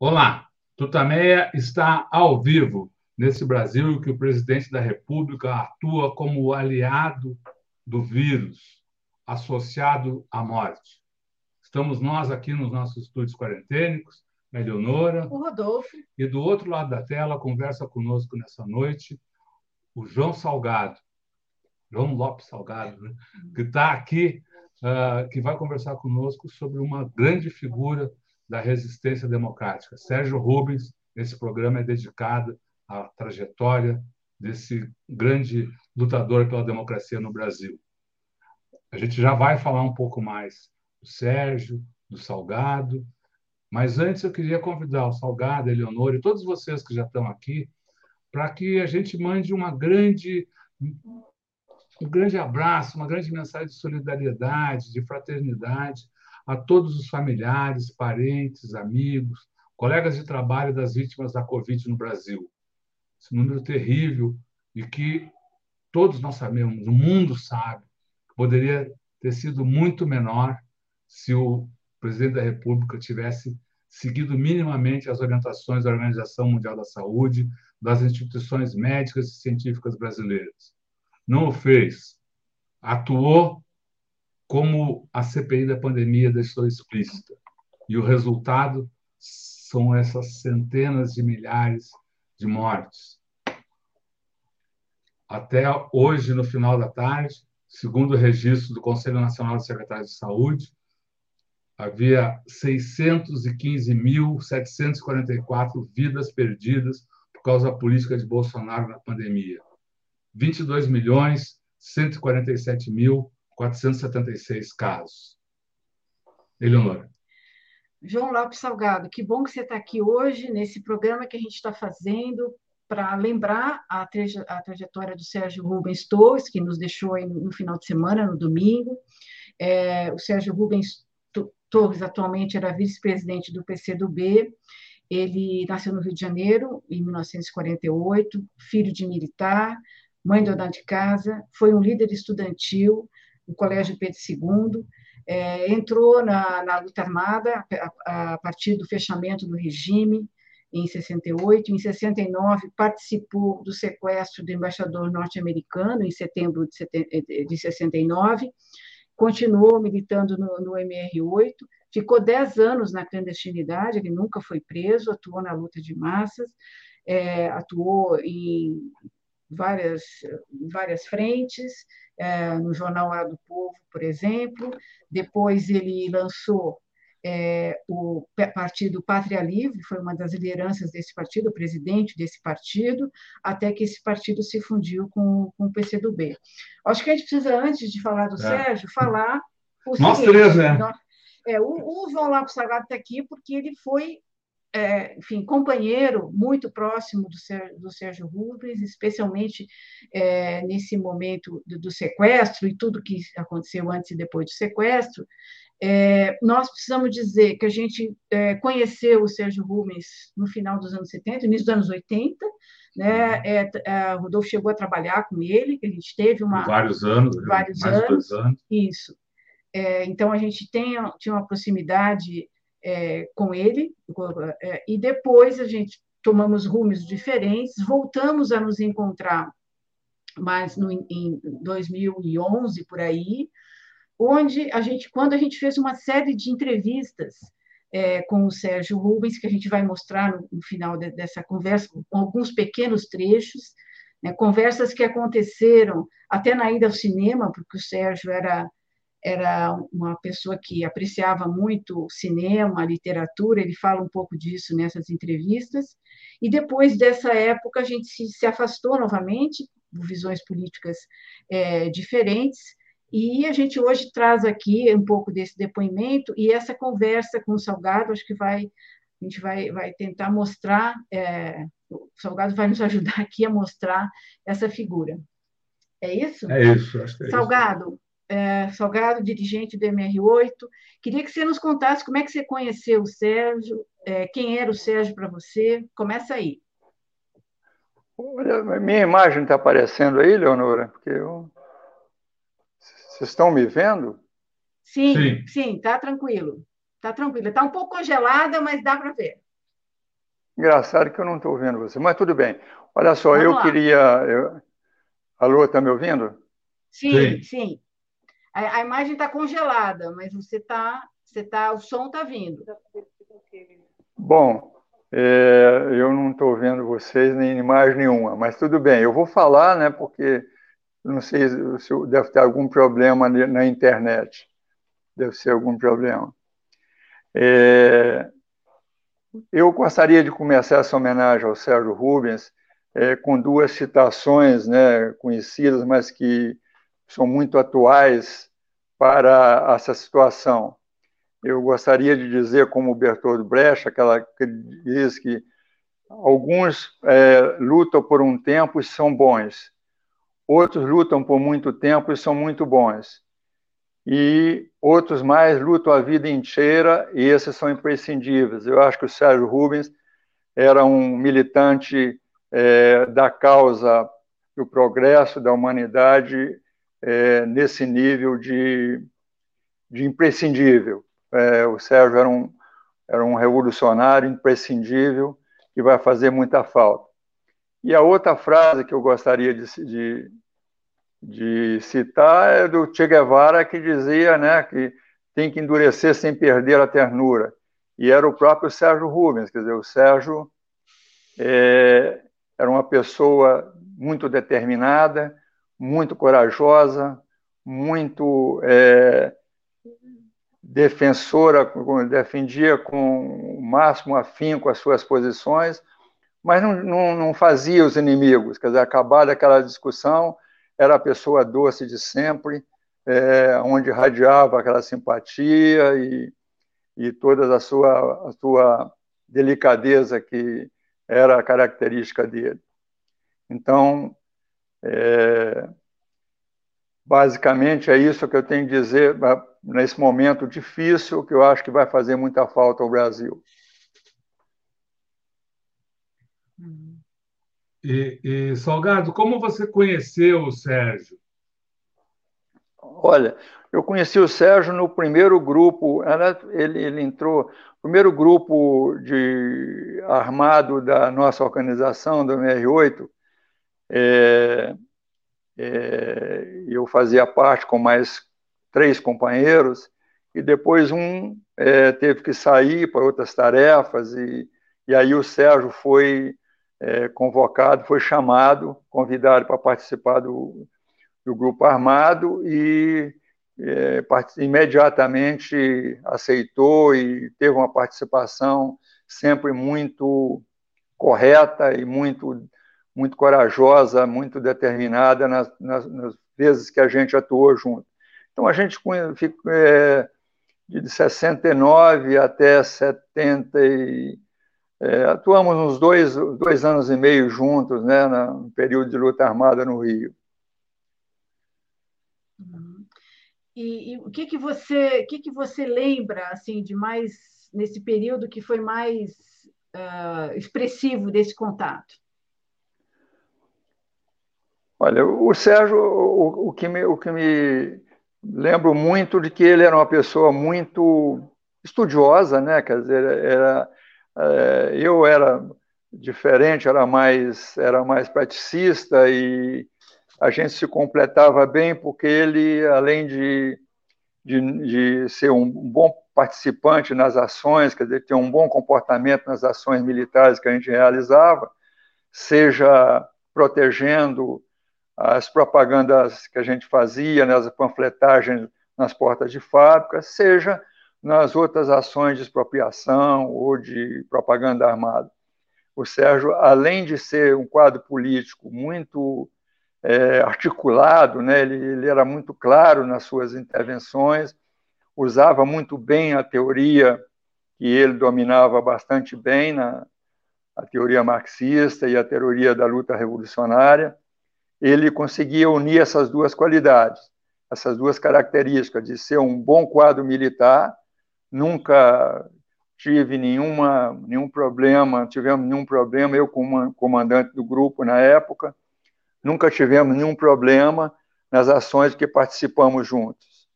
Olá, Tutameia está ao vivo nesse Brasil que o presidente da República atua como aliado do vírus, associado à morte. Estamos nós aqui nos nossos estúdios quarentênicos, a Eleonora. O Rodolfo. E do outro lado da tela, conversa conosco nessa noite o João Salgado, João Lopes Salgado, né? que está aqui, uh, que vai conversar conosco sobre uma grande figura da resistência democrática. Sérgio Rubens, esse programa é dedicado à trajetória desse grande lutador pela democracia no Brasil. A gente já vai falar um pouco mais do Sérgio, do Salgado, mas antes eu queria convidar o Salgado, a Eleonora e todos vocês que já estão aqui para que a gente mande uma grande um grande abraço, uma grande mensagem de solidariedade, de fraternidade a todos os familiares, parentes, amigos, colegas de trabalho das vítimas da Covid no Brasil. Esse número terrível e que todos nós sabemos, o mundo sabe, poderia ter sido muito menor se o presidente da República tivesse seguido minimamente as orientações da Organização Mundial da Saúde, das instituições médicas e científicas brasileiras. Não o fez. Atuou como a CPI da pandemia deixou explícita. E o resultado são essas centenas de milhares de mortes. Até hoje, no final da tarde, segundo o registro do Conselho Nacional de Secretários de Saúde, havia 615.744 vidas perdidas por causa da política de Bolsonaro na pandemia. 22 milhões 147 mil 476 casos. Eleonora. João Lopes Salgado, que bom que você está aqui hoje nesse programa que a gente está fazendo para lembrar a, traje a, trajetória do Sérgio Rubens Torres, que nos deixou no final de semana, no domingo. É, o Sérgio Rubens Torres atualmente era vice-presidente do PCdoB. Ele nasceu no Rio de Janeiro, em 1948, filho de militar, mãe dona de casa, foi um líder estudantil, no Colégio Pedro II, é, entrou na, na luta armada a, a, partir do fechamento do regime em 68. Em 69, participou do sequestro do embaixador norte-americano, em setembro de, de 69. Continuou militando no, no MR8, ficou 10 anos na clandestinidade, ele nunca foi preso, atuou na luta de massas, é, atuou em várias, várias frentes, é, no Jornal Hora do Povo, por exemplo. Depois ele lançou é, o partido Pátria Livre, foi uma das lideranças desse partido, o presidente desse partido, até que esse partido se fundiu com, com o PCdoB. Acho que a gente precisa, antes de falar do é. Sérgio, falar o Nós seguinte, três, né? Nós, é, o, o João Lopes Salgado está aqui porque ele foi é, enfim, companheiro muito próximo do Sérgio, do Sérgio Rubens, especialmente é, nesse momento do, do, sequestro e tudo que aconteceu antes e depois do sequestro. É, nós precisamos dizer que a gente é, conheceu o Sérgio Rubens no final dos anos 70, início dos anos 80, né? É, é, o Rodolfo chegou a trabalhar com ele, a gente teve uma... Vários anos, vários mais anos, dois anos. Isso. então, a gente tem, tinha uma proximidade é, com ele, é, e depois a gente tomamos rumos diferentes, voltamos a nos encontrar mas no, em 2011 por aí, onde a gente, quando a gente fez uma série de entrevistas é, com o Sérgio Rubens, que a gente vai mostrar no, no final de, dessa conversa, com alguns pequenos trechos, né, conversas que aconteceram até na ida ao cinema, porque o Sérgio era era uma pessoa que apreciava muito o cinema, a literatura, ele fala um pouco disso nessas entrevistas. E depois dessa época, a gente se, se afastou novamente, visões políticas é, diferentes, e a gente hoje traz aqui um pouco desse depoimento e essa conversa com o Salgado, acho que vai a gente vai, vai tentar mostrar, é, o Salgado vai nos ajudar aqui a mostrar essa figura. É isso? É isso. Acho que é Salgado, isso é, Salgado, dirigente do MR8. Queria que você nos contasse como é que você conheceu o Sérgio, é, quem era o Sérgio para você. Começa aí. Olha, minha imagem está aparecendo aí, Leonora? Porque eu... Vocês estão me vendo? Sim, sim, sim, tá tranquilo. Tá tranquilo. Está um pouco congelada, mas dá para ver. Engraçado que eu não estou ouvindo você, mas tudo bem. Olha só, Vamos eu lá. queria. Eu... Alô, está me ouvindo? Sim, sim. sim. A, a, imagem está congelada, mas você está. Você tá, o som está vindo. Bom, é, eu não estou vendo vocês nem imagem nenhuma, mas tudo bem. Eu vou falar, né? Porque não sei se deve ter algum problema na internet. Deve ser algum problema. É, eu gostaria de começar essa homenagem ao Sérgio Rubens é, com duas citações né, conhecidas, mas que são muito atuais para essa situação. Eu gostaria de dizer, como Bertold Brecht, aquela que diz que alguns é, lutam por um tempo e são bons, outros lutam por muito tempo e são muito bons e outros mais lutam a vida inteira e esses são imprescindíveis. Eu acho que o Sérgio Rubens era um militante é, da causa do progresso da humanidade é, nesse nível de, de imprescindível. É, o Sérgio era um, era um revolucionário imprescindível que vai fazer muita falta. E a outra frase que eu gostaria de, de, de citar é do Che Guevara, que dizia né, que tem que endurecer sem perder a ternura. E era o próprio Sérgio Rubens, quer dizer, o Sérgio é, era uma pessoa muito determinada, muito corajosa, muito é, defensora, defendia com o máximo afinco as suas posições, mas não, não, não fazia os inimigos, quer dizer, acabada aquela discussão, era a pessoa doce de sempre, é, onde radiava aquela simpatia e, e toda a sua, a sua delicadeza que era característica dele. Então, é, basicamente é isso que eu tenho que dizer nesse momento difícil que eu acho que vai fazer muita falta ao Brasil. E, e, Salgado, como você conheceu o Sérgio? Olha, eu conheci o Sérgio no primeiro grupo, ele, ele entrou, no primeiro grupo de armado da nossa organização, do MR8, é, é, eu fazia parte com mais três companheiros, e depois um é, teve que sair para outras tarefas, e, e aí o Sérgio foi é, convocado, foi chamado, convidado para participar do, do grupo armado e é, imediatamente aceitou e teve uma participação sempre muito correta e muito muito corajosa, muito determinada nas, nas, nas vezes que a gente atuou junto. Então a gente ficou é, de 69 até 70 e é, atuamos uns dois, dois anos e meio juntos, né, no período de luta armada no Rio. E, e, o que que você, o que que você lembra assim de mais nesse período que foi mais uh, expressivo desse contato? Olha, o Sérgio, o, o, que me, o que me lembro muito de que ele era uma pessoa muito estudiosa, né? Quer dizer, era é, eu era diferente, era mais, era mais praticista e a gente se completava bem porque ele, além de, de, de ser um bom participante nas ações, quer dizer, ter um bom comportamento nas ações militares que a gente realizava, seja protegendo as propagandas que a gente fazia, nas né, panfletagens nas portas de fábrica, seja nas outras ações de expropriação ou de propaganda armada. O Sérgio, além de ser um quadro político muito é, articulado, né, ele, ele era muito claro nas suas intervenções, usava muito bem a teoria que ele dominava bastante bem, na, a teoria marxista e a teoria da luta revolucionária. Ele conseguia unir essas duas qualidades, essas duas características de ser um bom quadro militar nunca tive nenhuma, nenhum problema, tivemos nenhum problema, eu como comandante do grupo na época, nunca tivemos nenhum problema nas ações que participamos juntos.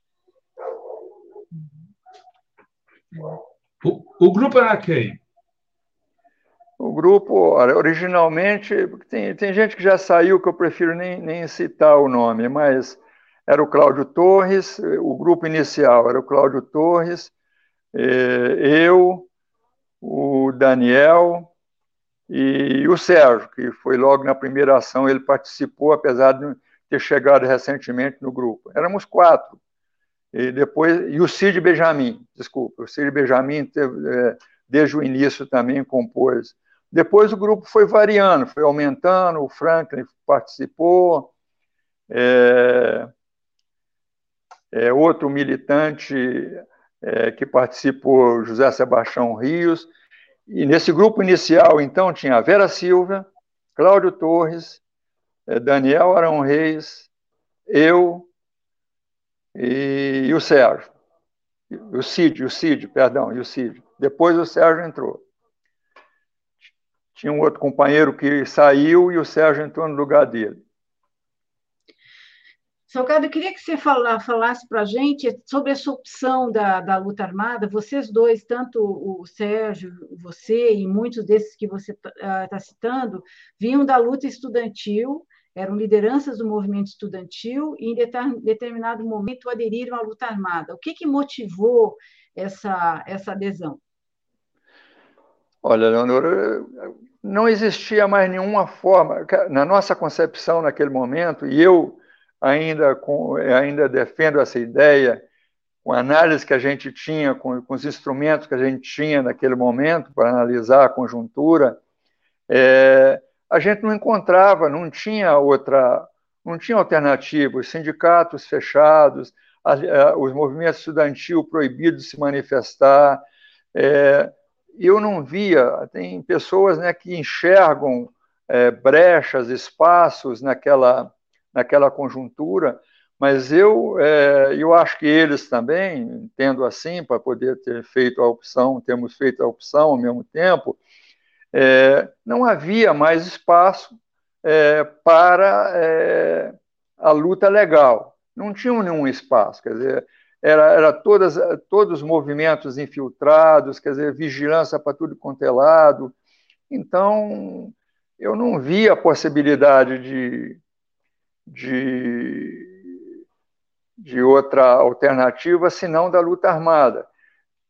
O, o grupo era quem? O grupo, originalmente, tem, tem gente que já saiu que eu prefiro nem, nem citar o nome, mas era o Cláudio Torres, o grupo inicial era o Cláudio Torres, eh, eu, o Daniel e o Sérgio, que foi logo na primeira ação, ele participou, apesar de ter chegado recentemente no grupo. Éramos quatro. E depois e o Cid Benjamin, desculpa, o Cid Benjamin teve, é, desde o início também compôs. Depois o grupo foi variando, foi aumentando, o Franklin participou, é, é, outro militante é, que participou, José Sebastião Rios, e nesse grupo inicial, então, tinha Vera Silva, Cláudio Torres, é, Daniel Arão Reis, eu e, e o Sérgio. O Cid, o Cid, perdão, e o Cid. Depois o Sérgio entrou. Tinha um outro companheiro que saiu e o Sérgio entrou no lugar dele. Salgado, eu queria que você falasse para a gente sobre essa opção da, da luta armada. Vocês dois, tanto o Sérgio, você e muitos desses que você está uh, citando, vinham da luta estudantil, eram lideranças do movimento estudantil e, em determinado momento, aderiram à luta armada. O que, que motivou essa, essa adesão? Olha, Leonora, não existia mais nenhuma forma, na nossa concepção naquele momento, e eu ainda, com, ainda defendo essa ideia, com a análise que a gente tinha, com, com os instrumentos que a gente tinha naquele momento para analisar a conjuntura, é, a gente não encontrava, não tinha outra, não tinha alternativa. Os sindicatos fechados, a, a, os movimentos estudantil proibidos de se manifestar. É, eu não via, tem pessoas né, que enxergam é, brechas, espaços naquela naquela conjuntura, mas eu, é, eu acho que eles também, entendo assim, para poder ter feito a opção, temos feito a opção ao mesmo tempo, é, não havia mais espaço é, para é, a luta legal. Não tinha nenhum espaço, quer dizer, era, era todas, todos os movimentos infiltrados, quer dizer, vigilância para tudo quanto é lado. Então, eu não via a possibilidade de, de, de outra alternativa senão da luta armada.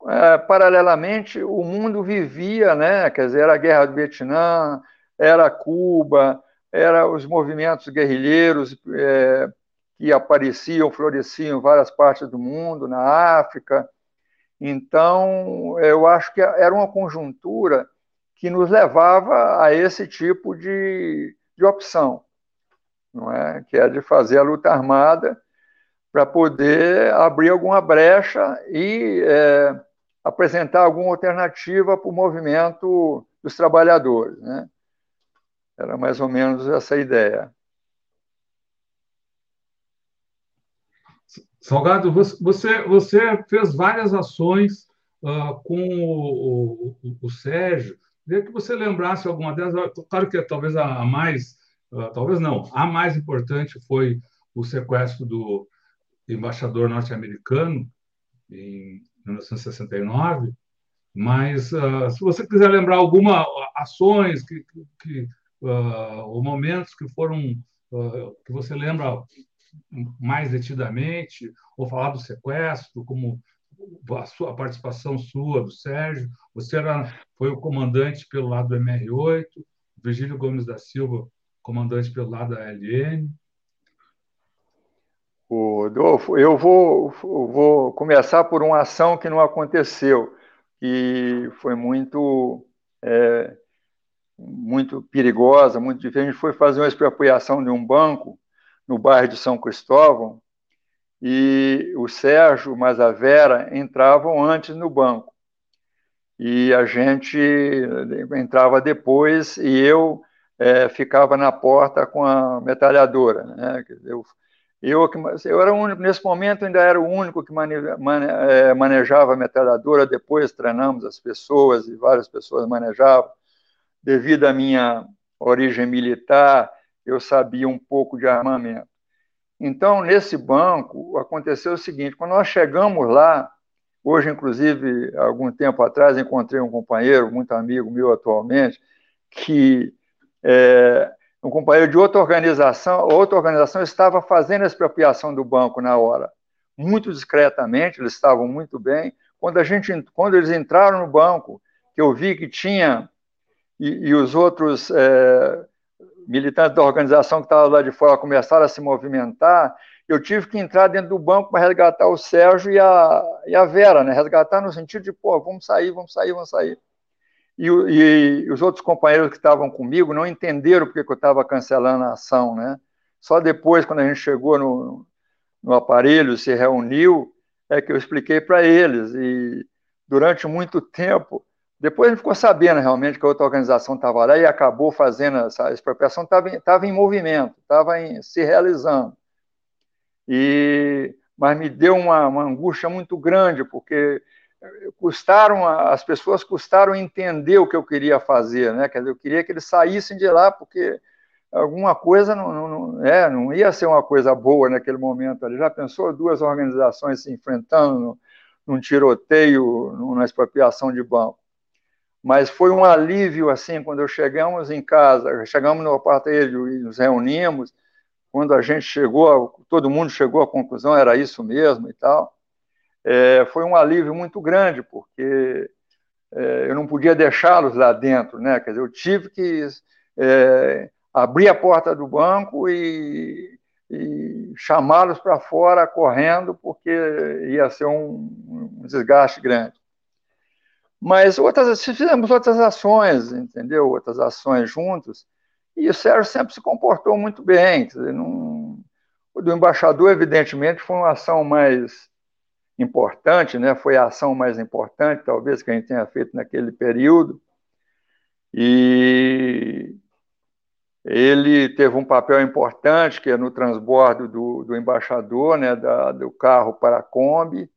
É, paralelamente, o mundo vivia, né? quer dizer, era a guerra do Vietnã, era Cuba, era os movimentos guerrilheiros é, que apareciam, floresciam em várias partes do mundo, na África. Então, eu acho que era uma conjuntura que nos levava a esse tipo de, de opção não é? que é de fazer a luta armada para poder abrir alguma brecha e é, apresentar alguma alternativa para o movimento dos trabalhadores. Né? Era mais ou menos essa ideia. Salgado, você, você fez várias ações uh, com o, o, o Sérgio. Queria que você lembrasse alguma delas. Claro que talvez a mais ah, talvez não, a mais importante foi o sequestro do embaixador norte-americano em 1969, mas uh, se você quiser lembrar algumas ações que, que, uh, ou momentos que foram uh, que você lembra mais detidamente, ou falar do sequestro, como a, sua, a participação sua, do Sérgio, você era, foi o comandante pelo lado do MR8, Virgílio Gomes da Silva comandante pelo lado da LN. O eu vou, vou começar por uma ação que não aconteceu, que foi muito, é, muito perigosa, muito diferente. A gente foi fazer uma expropriação de um banco no bairro de São Cristóvão e o Sérgio, mas a Vera entravam antes no banco. E a gente entrava depois e eu é, ficava na porta com a metralhadora. Né? Eu, eu, eu era único, nesse momento ainda era o único que mane, mane, é, manejava a metralhadora, depois treinamos as pessoas e várias pessoas manejavam. Devido à minha origem militar, eu sabia um pouco de armamento. Então, nesse banco, aconteceu o seguinte: quando nós chegamos lá, hoje, inclusive, algum tempo atrás, encontrei um companheiro, muito amigo meu atualmente, que é, um companheiro de outra organização, outra organização estava fazendo a expropriação do banco na hora, muito discretamente, eles estavam muito bem. Quando a gente, quando eles entraram no banco, que eu vi que tinha e, e os outros é, militantes da organização que estavam lá de fora começaram a se movimentar, eu tive que entrar dentro do banco para resgatar o Sérgio e a, e a Vera, né? Resgatar no sentido de, pô, vamos sair, vamos sair, vamos sair. E, e, e os outros companheiros que estavam comigo não entenderam porque eu estava cancelando a ação, né? Só depois, quando a gente chegou no, no aparelho, se reuniu, é que eu expliquei para eles. E durante muito tempo, depois a gente ficou sabendo realmente que a outra organização estava lá e acabou fazendo essa expropriação, estava em movimento, estava se realizando. E, mas me deu uma, uma angústia muito grande, porque custaram as pessoas custaram entender o que eu queria fazer, né? Quer dizer, eu queria que eles saíssem de lá porque alguma coisa não, não, não, é, não ia ser uma coisa boa naquele momento. Ele já pensou duas organizações se enfrentando num tiroteio, numa expropriação de banco. Mas foi um alívio assim quando chegamos em casa, chegamos no apartamento e nos reunimos. Quando a gente chegou, todo mundo chegou à conclusão era isso mesmo e tal é, foi um alívio muito grande, porque é, eu não podia deixá-los lá dentro, né? Quer dizer, eu tive que é, abrir a porta do banco e, e chamá-los para fora correndo, porque ia ser um, um desgaste grande. Mas outras, fizemos outras ações, entendeu? Outras ações juntos, e o Sérgio sempre se comportou muito bem. Dizer, não, o do embaixador, evidentemente, foi uma ação mais importante, né? foi a ação mais importante, talvez, que a gente tenha feito naquele período. E ele teve um papel importante, que é no transbordo do, do embaixador, né, da, do carro para a Kombi,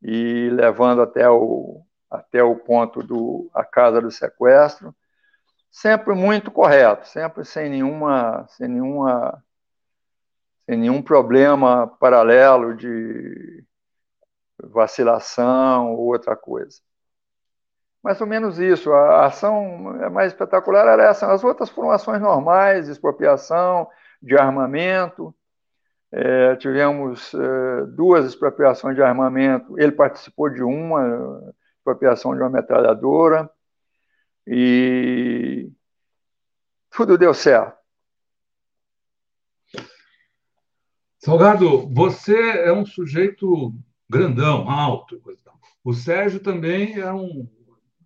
e levando até o, até o ponto do a casa do sequestro, sempre muito correto, sempre sem nenhuma, sem nenhuma, sem nenhum problema paralelo de vacilação ou outra coisa. Mais ou menos isso. A ação é mais espetacular era essa. As outras foram ações normais, expropriação, de armamento. É, tivemos é, duas expropriações de armamento. Ele participou de uma expropriação de uma metralhadora. E tudo deu certo. Salgado, você é um sujeito grandão, alto. O Sérgio também é um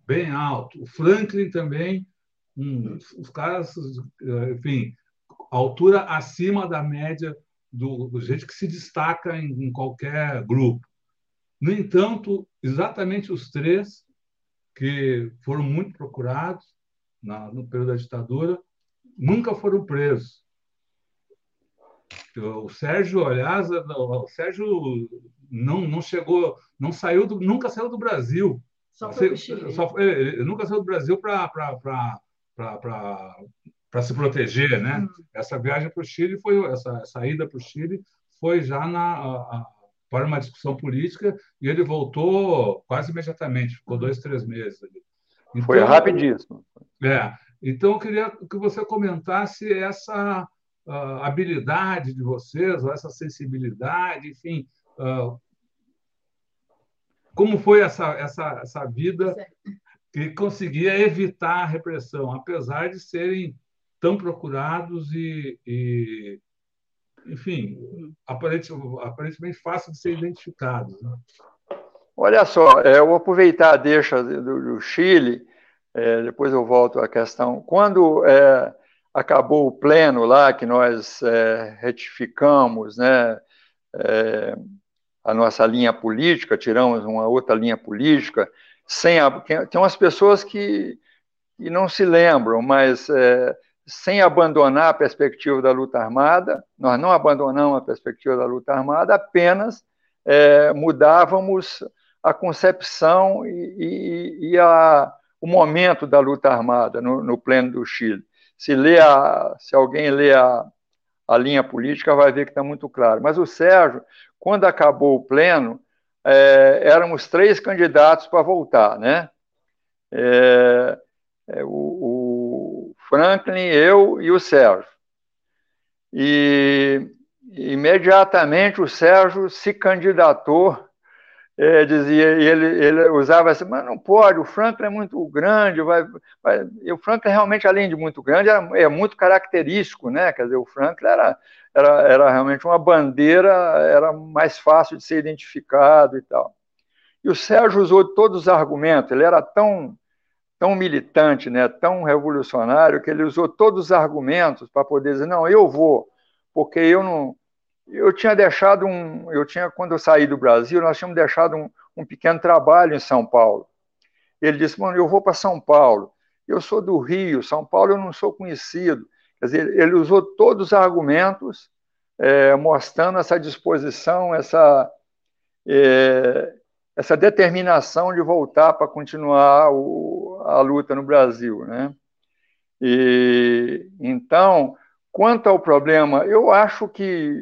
bem alto. O Franklin também, um, os caras, enfim, altura acima da média do, do gente que se destaca em, em qualquer grupo. No entanto, exatamente os três que foram muito procurados na, no período da ditadura nunca foram presos. O Sérgio, aliás, o Sérgio não, não chegou, não saiu, do, nunca saiu do Brasil. Só foi só, ele nunca saiu do Brasil para se proteger, né? Hum. Essa viagem para o Chile foi essa saída para o Chile foi já na a, para uma discussão política e ele voltou quase imediatamente, ficou dois, três meses ali. Então, foi rapidíssimo. É. Então eu queria que você comentasse essa uh, habilidade de vocês, ou essa sensibilidade, enfim, uh, como foi essa, essa, essa vida que conseguia evitar a repressão, apesar de serem tão procurados e, e enfim, aparentemente, fácil de ser identificados. Né? Olha só, é, eu vou aproveitar a deixa do, Chile, é, depois eu volto à questão. Quando é, acabou o pleno lá, que nós retificamos né, a nossa linha política, tiramos uma outra linha política, sem a, tem umas pessoas que, que não se lembram, mas sem abandonar a perspectiva da luta armada, nós não abandonamos a perspectiva da luta armada, apenas é, mudávamos a concepção e, e, e a, o momento da luta armada no, no pleno do Chile se, lê a, se alguém lê a, a linha política, vai ver que está muito claro. Mas o Sérgio, quando acabou o pleno, é, éramos três candidatos para voltar, né? É, é, Franklin, eu e o Sérgio. E imediatamente o Sérgio se candidatou, é, dizia, ele, ele usava assim, mas não pode, o Franklin é muito grande, vai, vai, e o Franklin realmente, além de muito grande, é, é muito característico, né? Quer dizer, o Franklin era, era, era realmente uma bandeira, era mais fácil de ser identificado e tal. E o Sérgio usou todos os argumentos, ele era tão tão militante, né, tão revolucionário, que ele usou todos os argumentos para poder dizer, não, eu vou, porque eu não... Eu tinha deixado um... Eu tinha, quando eu saí do Brasil, nós tínhamos deixado um, um pequeno trabalho em São Paulo. Ele disse, mano, eu vou para São Paulo. Eu sou do Rio, São Paulo eu não sou conhecido. Quer dizer, ele usou todos os argumentos é, mostrando essa disposição, essa... É, essa determinação de voltar para continuar o, a luta no Brasil, né? E então, quanto ao problema, eu acho que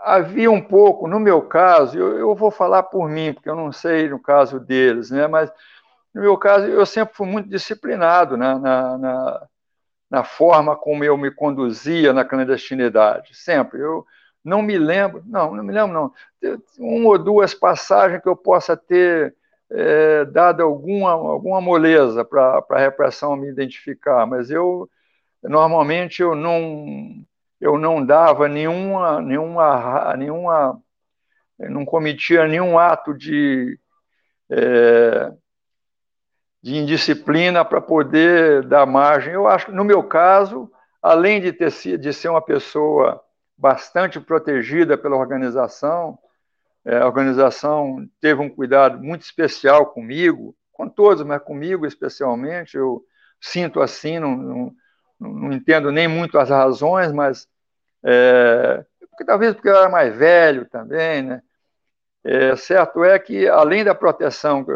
havia um pouco, no meu caso, eu, eu vou falar por mim, porque eu não sei no caso deles, né? Mas no meu caso, eu sempre fui muito disciplinado na, na, na, na forma como eu me conduzia na clandestinidade, sempre. Eu não me lembro, não, não me lembro, não. Uma ou duas passagens que eu possa ter é, dado alguma, alguma moleza para a repressão me identificar, mas eu, normalmente, eu não, eu não dava nenhuma, nenhuma, nenhuma, não cometia nenhum ato de, é, de indisciplina para poder dar margem. Eu acho que, no meu caso, além de, ter, de ser uma pessoa bastante protegida pela organização. É, a organização teve um cuidado muito especial comigo, com todos, mas comigo especialmente. Eu sinto assim, não, não, não entendo nem muito as razões, mas é, porque, talvez porque eu era mais velho também, né? É, certo é que, além da proteção,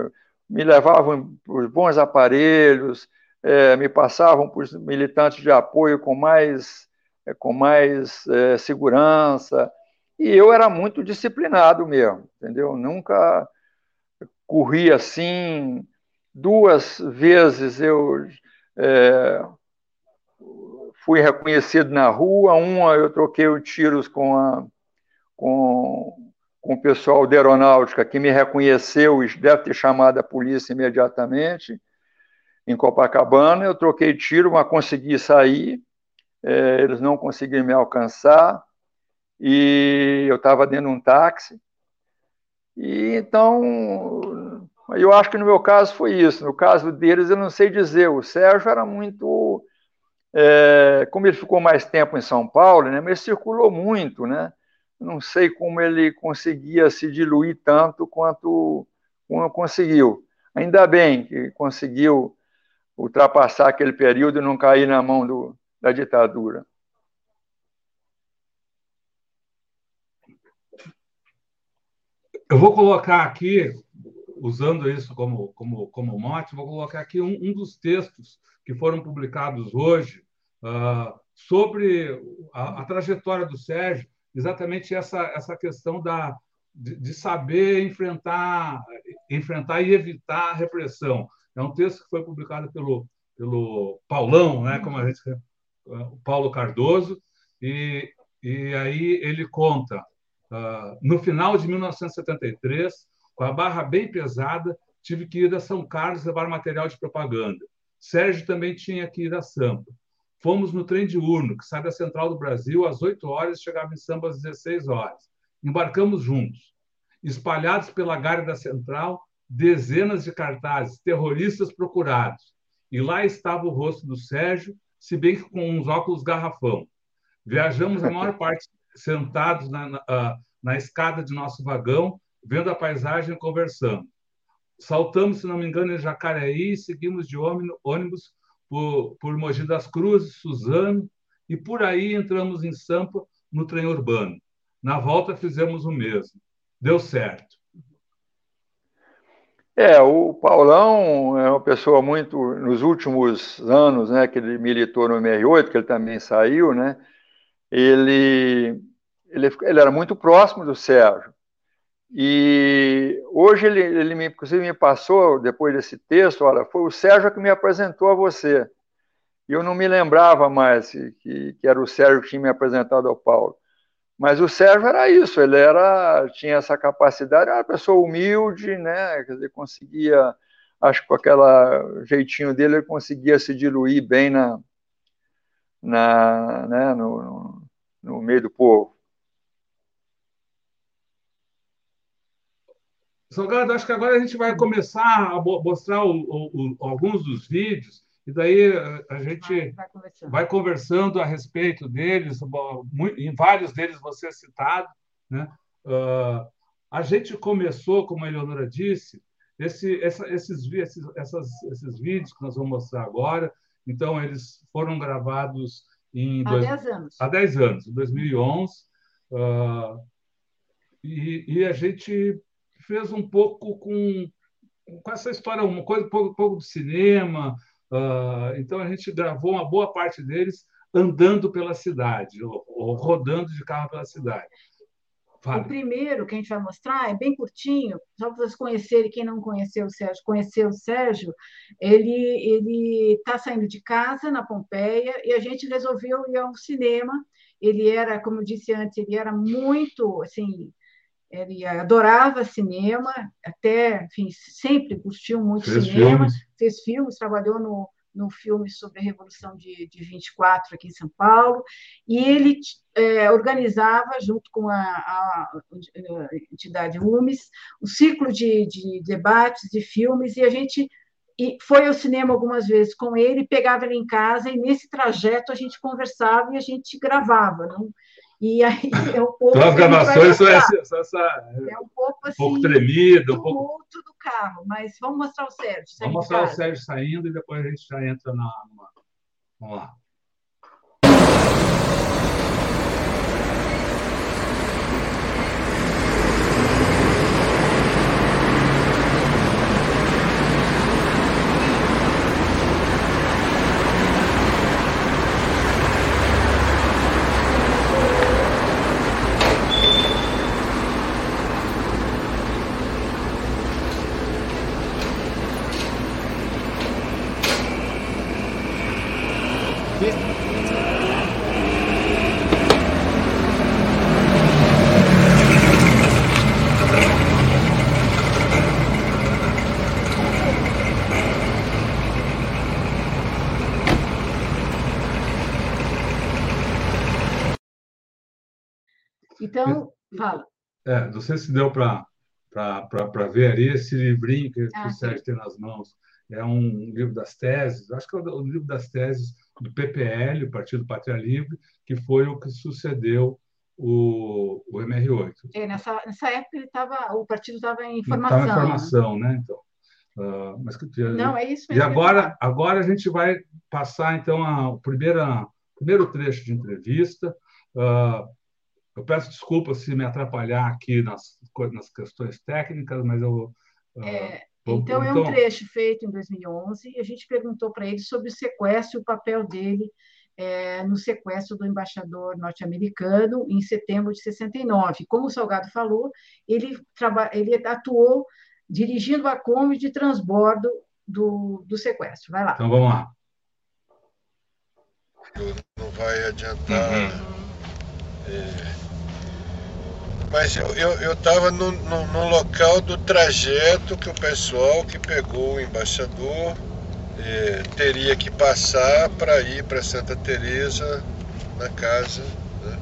me levavam por bons aparelhos, é, me passavam por militantes de apoio com mais com mais é, segurança. E eu era muito disciplinado mesmo, entendeu? Nunca corri assim. Duas vezes eu é, fui reconhecido na rua, uma eu troquei tiros com, a, com, com o pessoal da aeronáutica que me reconheceu e deve ter chamado a polícia imediatamente. Em Copacabana, eu troquei tiro, mas consegui sair é, eles não conseguiram me alcançar e eu estava dentro de um táxi. E então, eu acho que no meu caso foi isso. No caso deles, eu não sei dizer. O Sérgio era muito. É, como ele ficou mais tempo em São Paulo, né, mas circulou muito, né? Não sei como ele conseguia se diluir tanto quanto como conseguiu. Ainda bem que conseguiu ultrapassar aquele período e não cair na mão do, da ditadura. Eu vou colocar aqui, usando isso como, como, como mote, vou colocar aqui um, um dos textos que foram publicados hoje uh, sobre a, a, trajetória do Sérgio, exatamente essa, essa questão da, de, de, saber enfrentar, enfrentar e evitar a repressão. É um texto que foi publicado pelo, pelo Paulão, né, como a gente o Paulo Cardoso, e, e aí ele conta, uh, no final de 1973, com a barra bem pesada, tive que ir a São Carlos levar material de propaganda. Sérgio também tinha que ir a Sampa. Fomos no trem diurno, que sai da Central do Brasil às 8 horas e chegava em Sampa às 16 horas. Embarcamos juntos. Espalhados pela galha da Central, dezenas de cartazes, terroristas procurados. E lá estava o rosto do Sérgio se bem que com uns óculos garrafão. Viajamos a maior parte sentados na, na, na escada de nosso vagão, vendo a paisagem e conversando. Saltamos, se não me engano, em Jacareí e seguimos de ônibus por, por Mogi das Cruzes, Suzano, e por aí entramos em Sampa, no trem urbano. Na volta fizemos o mesmo. Deu certo. É, o Paulão é uma pessoa muito, nos últimos anos, né, que ele militou no MR8, que ele também saiu, né, ele, ele, ele era muito próximo do Sérgio. E hoje ele, ele me, inclusive me passou, depois desse texto, olha, foi o Sérgio que me apresentou a você. E eu não me lembrava mais que, que era o Sérgio que tinha me apresentado ao Paulo. Mas o Sérgio era isso, ele era tinha essa capacidade, era uma pessoa humilde, né? Quer dizer, conseguia, acho que com aquele jeitinho dele, ele conseguia se diluir bem na, na, né, no, no, meio do povo. Salgado, acho que agora a gente vai começar a mostrar o, o, o, alguns dos vídeos, e daí a gente vai, conversando. vai conversando a respeito deles, em vários deles você é citado. Né? Uh, a gente começou, como a Eleonora disse, esse, essa, esses, esses, essas, esses vídeos que nós vamos mostrar agora, então eles foram gravados em há 10 anos. Há 10 anos, em 2011. Uh, e, e a gente fez um pouco com, com essa história, uma coisa, um pouco, um pouco do cinema. Uh, então, a gente gravou uma boa parte deles andando pela cidade, ou, ou rodando de carro pela cidade. O primeiro que a gente vai mostrar é bem curtinho, só para vocês conhecerem, quem não conheceu o Sérgio, conheceu o Sérgio, ele ele está saindo de casa na Pompeia e a gente resolveu ir ao cinema. Ele era, como eu disse antes, ele era muito assim ele adorava cinema, até, enfim, sempre curtiu muito fez cinema, filmes. fez filmes, trabalhou no, no filme sobre a Revolução de, de 24 aqui em São Paulo, e ele é, organizava, junto com a, a, a entidade UMES, o ciclo de, de debates de filmes, e a gente e foi ao cinema algumas vezes com ele, pegava ele em casa, e nesse trajeto a gente conversava e a gente gravava. Não, e aí é um pouco. Então, as gravações são essa, essa, é um pouco, assim, um pouco tremida, um pouco. do carro, mas vamos mostrar o Sérgio. Vamos mostrar o Sérgio saindo e depois a gente já entra na. Vamos lá. Então, fala. É, não sei se deu para ver ali esse livrinho que, ah, o Sérgio tem nas mãos. É um livro das teses, acho que é o livro das teses do PPL, o Partido Pátria Livre, que foi o que sucedeu o, o MR8. É, nessa, nessa época ele tava, o partido estava em formação. Estava em formação, né? né? Então, uh, mas que, Não, é isso mesmo. E agora, agora a gente vai passar, então, a, o primeira, primeiro trecho de entrevista. Uh, eu peço desculpas se me atrapalhar aqui nas, nas questões técnicas, mas eu. Uh, é, então, é um então trecho feito em 2011 e a gente perguntou para ele sobre o sequestro e o papel dele é, no sequestro do embaixador norte-americano em setembro de 69. Como o Salgado falou, ele, ele atuou dirigindo a Kombi de transbordo do, do sequestro. Vai lá. Então, vamos lá. Não vai adiantar. Uhum. Mas eu estava no, no, no, local do trajeto que o pessoal que pegou o embaixador eh, teria que passar para ir para Santa Teresa na casa. Né?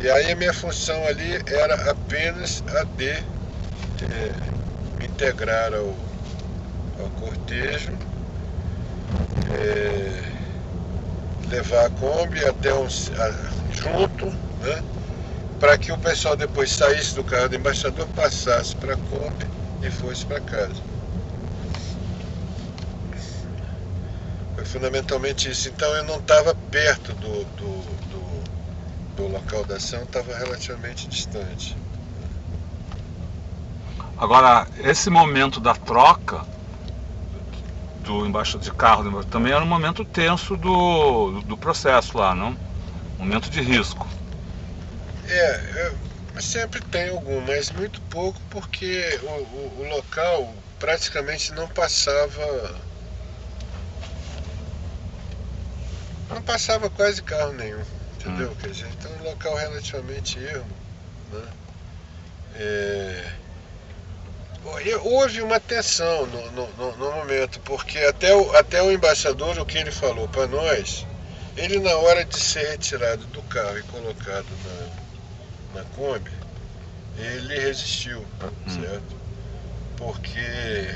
E aí a minha função ali era apenas a de eh, integrar ao, ao cortejo, eh, levar a Kombi até um, a, junto, né? para que o pessoal depois saísse do carro do embaixador, passasse para a Kombi e fosse para casa. Foi fundamentalmente isso. Então eu não estava perto do, do, do, do local da ação, estava relativamente distante. Agora, esse momento da troca do de carro também era um momento tenso do, do processo lá, não? Momento de risco. É, é, sempre tem algum, mas muito pouco porque o, o, o local praticamente não passava não passava quase carro nenhum, entendeu? Hum. Quer dizer, então um local relativamente ermo. Né? É... Houve uma tensão no, no, no, momento, porque até o, até o embaixador, o que ele falou para nós, ele na hora de ser retirado do carro e colocado na, na Kombi, ele resistiu, hum. certo? Porque.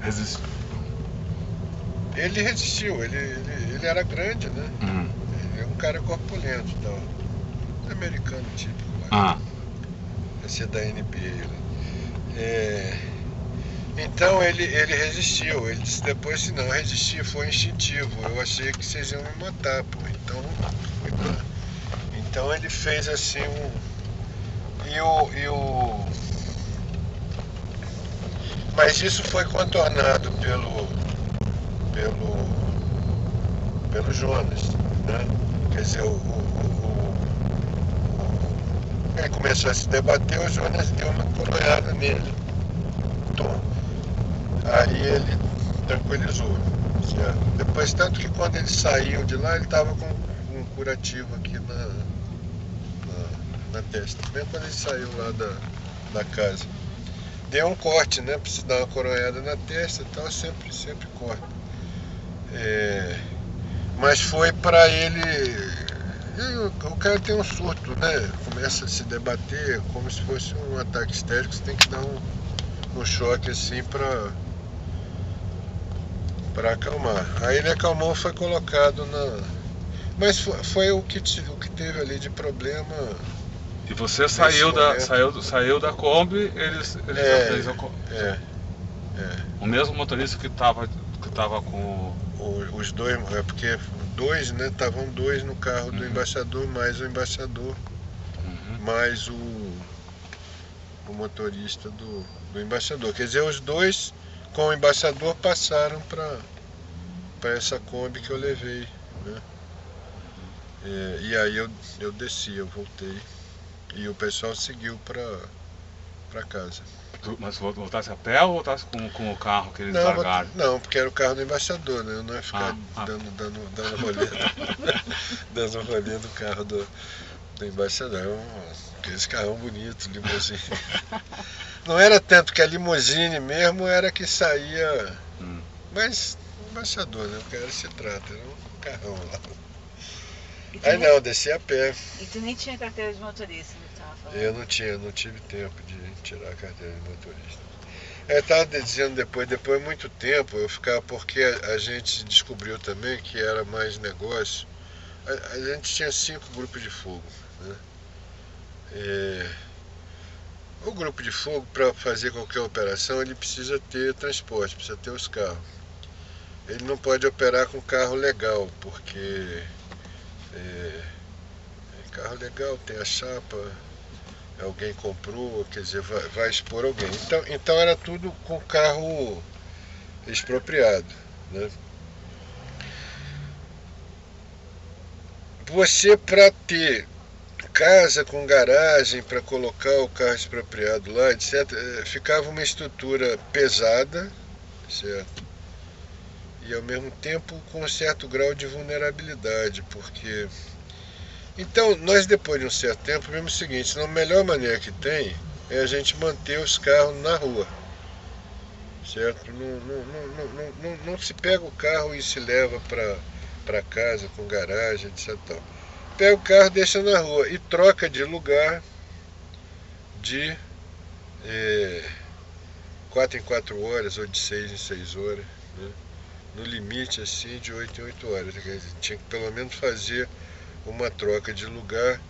Resistiu. Ele resistiu, ele, ele, ele era grande, né? Hum. Ele é um cara corpulento tal. Americano típico lá. Ah. Esse é da NBA. Né? É... Então ele, ele resistiu. Ele disse depois se não resistir foi instintivo. Eu achei que vocês iam me matar, pô. Então. Então ele fez assim um. E o. E o... Mas isso foi contornado pelo. pelo. pelo Jonas. Né? Quer dizer, o, o, o, ele começou a se debater, o Jonas deu uma coronhada nele. Tom. Aí ele tranquilizou. Certo? Depois, tanto que quando ele saiu de lá, ele estava com um curativo aqui na, na, na, testa. Bem quando ele saiu lá da, da casa. Deu um corte, né? Precisa dar uma coronhada na testa e tal, sempre, sempre corta. É, mas foi para ele. O cara tem um surto, né? Começa a se debater como se fosse um ataque histérico, você tem que dar um, um choque assim para para acalmar. Aí ele acalmou, foi colocado na. Mas foi, foi, o, que, o que teve ali de problema. E você saiu da, saiu, saiu da Kombi, eles, eles é, eles, é, é. O mesmo motorista que estava que tava com. O, os dois, é porque dois, né? Estavam dois no carro do uhum. embaixador, mais o embaixador, uhum. mais o, o motorista do, do embaixador. Quer dizer, os dois com o embaixador passaram para essa Kombi que eu levei. Né? É, e aí eu, eu desci, eu voltei. E o pessoal seguiu para casa. Mas voltasse a pé ou voltasse com, com o carro que eles não, largaram? Não, porque era o carro do embaixador, né? Eu não ia ficar ah, ah. dando, dando, dando rolê. dando rolê do carro do, do embaixador. É aqueles carrão bonito, limusine. Não era tanto que a limusine mesmo era que saía. Hum. Mas embaixador, né? O cara se trata, era um carrão lá. Aí nem... não, desci a pé. E tu nem tinha carteira de motorista, né? Eu não tinha, não tive tempo de tirar a carteira de motorista. Eu estava dizendo depois, depois de muito tempo, eu ficava, porque a, a gente descobriu também que era mais negócio. A, a gente tinha cinco grupos de fogo. Né? É, o grupo de fogo, para fazer qualquer operação, ele precisa ter transporte, precisa ter os carros. Ele não pode operar com carro legal, porque é, carro legal tem a chapa, alguém comprou, quer dizer, vai, vai expor alguém. Então, então era tudo com carro expropriado. Né? Você, para ter casa com garagem para colocar o carro expropriado lá, etc., eh, ficava uma estrutura pesada, certo? E ao mesmo tempo com um certo grau de vulnerabilidade, porque. Então, nós depois de um certo tempo vimos o seguinte: a melhor maneira que tem é a gente manter os carros na rua, certo? Não, não, não, não, não, não se pega o carro e se leva para casa com garagem, etc pega o carro, deixa na rua e troca de lugar de é, 4 em 4 horas ou de 6 em 6 horas. Né? No limite assim de 8 em 8 horas. Dizer, tinha que pelo menos fazer uma troca de lugar,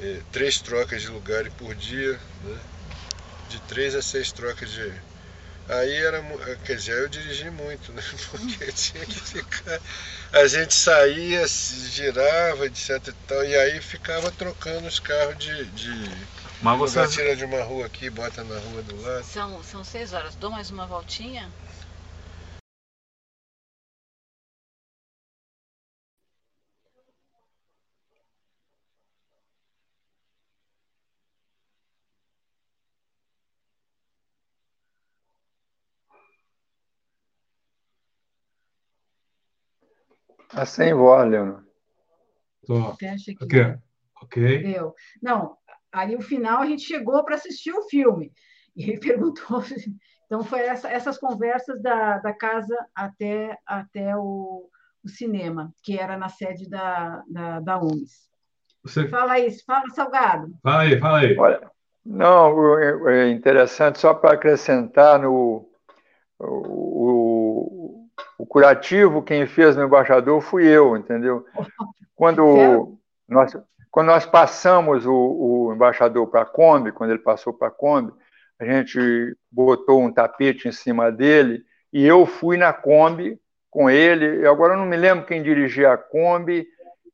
é, três trocas de lugar por dia, né? de três a seis trocas de Aí era, quer dizer, eu dirigi muito, né? Porque tinha que ficar. A gente saía, se girava, etc e tal, e aí ficava trocando os carros de. de Mas você. tira de uma rua aqui, bota na rua do lado. São, são seis horas, dou mais uma voltinha? Está sem voz, Leonor. Tô. Fecha aqui. Okay. Ok. Deu. Não, aí o final a gente chegou para assistir o filme. E ele perguntou. Então, foi essa, essas conversas da, da casa até, até o, o cinema, que era na sede da, da, da UMS. Você... Fala isso, fala, Salgado. Fala aí, fala aí. Olha, não, é interessante, só para acrescentar no o, o, curativo, quem fez no embaixador fui eu, entendeu? Quando nós, quando nós passamos o, o embaixador para a Kombi, quando ele passou para a Kombi, a gente botou um tapete em cima dele e eu fui na Kombi com ele. Agora eu não me lembro quem dirigia a Kombi.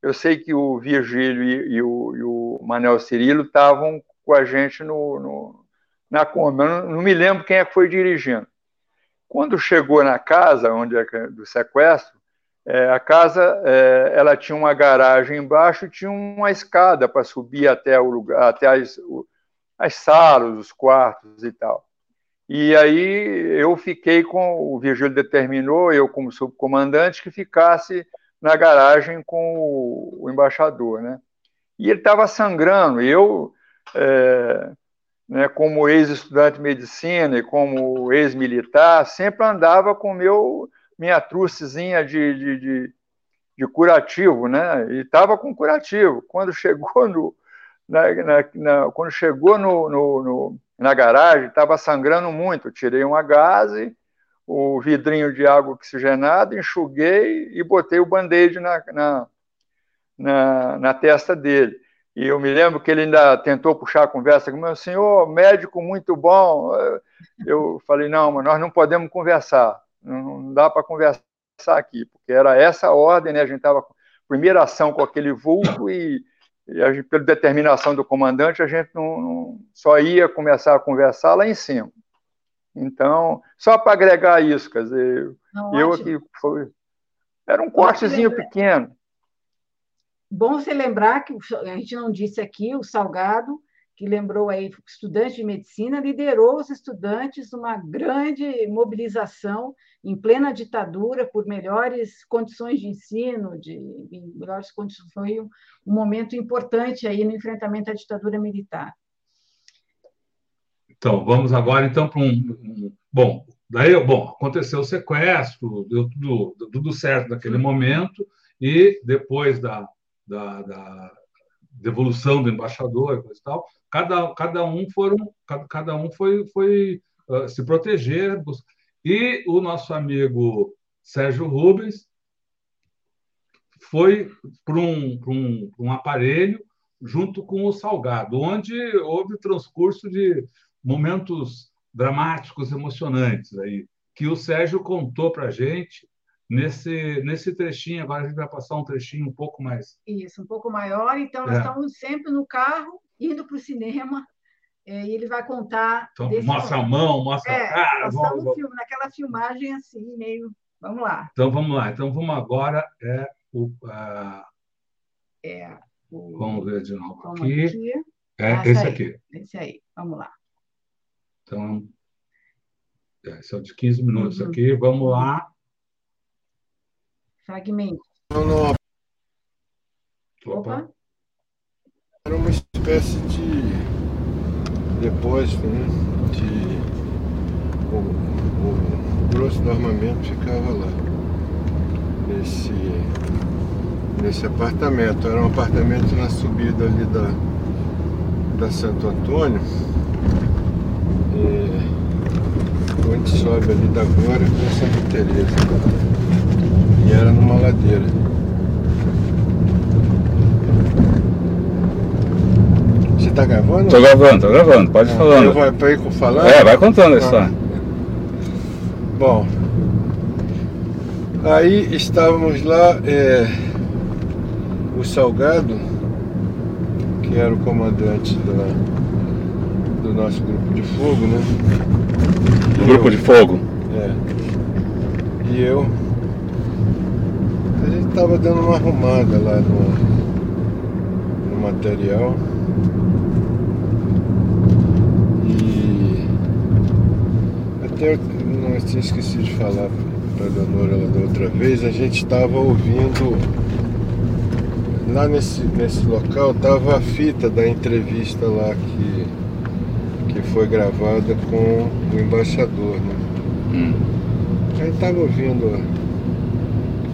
Eu sei que o Virgílio e, e, o, e o, Manel Cirilo estavam com a gente no, no na Kombi. Eu não, não, me lembro quem é que foi dirigindo. Quando chegou na casa onde é, do sequestro, é, a casa é, ela tinha uma garagem embaixo e tinha uma escada para subir até o lugar, até as, as salas, os quartos e tal. E aí eu fiquei com, o Virgílio determinou, eu como subcomandante, que ficasse na garagem com o, o embaixador, né? E ele estava sangrando, eu, é, né, como ex-estudante de medicina e como ex-militar, sempre andava com meu, minha trucezinha de, de, de, de curativo, né? E estava com curativo. Quando chegou no, na, na, na, quando chegou no, no, no na garagem, estava sangrando muito. Tirei uma gase, o vidrinho de água oxigenada, enxuguei e botei o band-aid na, na, na, na, testa dele. E eu me lembro que ele ainda tentou puxar a conversa com o meu senhor, médico muito bom. Eu falei, não, mas nós não podemos conversar, não dá para conversar aqui, porque era essa a ordem, né? A gente estava primeira ação com aquele vulto e e gente, pela determinação do comandante, a gente não, não, só ia começar a conversar lá em cima. Então, só para agregar isso, quer dizer, não, eu aqui foi. Era um cortezinho pequeno. Bom você lembrar que a gente não disse aqui, o Salgado que lembrou aí, estudante de medicina, liderou os estudantes numa grande mobilização em plena ditadura por melhores condições de ensino, de melhores condições. Foi um, um momento importante aí no enfrentamento à ditadura militar. Então, vamos agora então para um, um, bom, daí, bom, aconteceu o sequestro, deu tudo, deu tudo certo naquele momento e depois da, da, da devolução do embaixador e tal, cada, cada um foram cada, cada um foi, foi uh, se proteger e o nosso amigo Sérgio Rubens foi para um, um, um aparelho junto com o Salgado, onde houve transcurso de momentos dramáticos, emocionantes aí, que o Sérgio contou para a gente nesse, nesse trechinho. Agora a gente vai passar um trechinho um pouco mais. Isso, um pouco maior. Então, nós é. estamos sempre no carro indo para o cinema é, e ele vai contar. Então, mostra momento. a mão, mostra é, a cara. Vamos, vamos. Filme, naquela filmagem assim, meio. Vamos lá. Então vamos lá. Então vamos agora. É o. É o... Vamos ver de novo aqui. aqui. É ah, esse aqui. Esse aí. Vamos lá. Então, é o de 15 minutos uhum. aqui. Vamos lá. Fragmento. Opa. Era uma espécie de depósito, né? De o, o grosso do armamento ficava lá. Nesse, nesse apartamento. Era um apartamento na subida ali da, da Santo Antônio. É, onde sobe ali da Glória para Santa Teresa. E era numa ladeira. Você tá gravando? Tô gravando, tô gravando, pode ah, falando. Eu vou pra ir falando? É, vai contando a ah. Bom, aí estávamos lá, é, o Salgado, que era o comandante da, do nosso grupo de fogo, né? grupo eu, de fogo? É. E eu, a gente estava dando uma arrumada lá no, no material. até não tinha esquecido de falar para a Leonora da outra vez, a gente estava ouvindo lá nesse, nesse local tava a fita da entrevista lá que, que foi gravada com o embaixador, né? Hum. Aí tava ouvindo,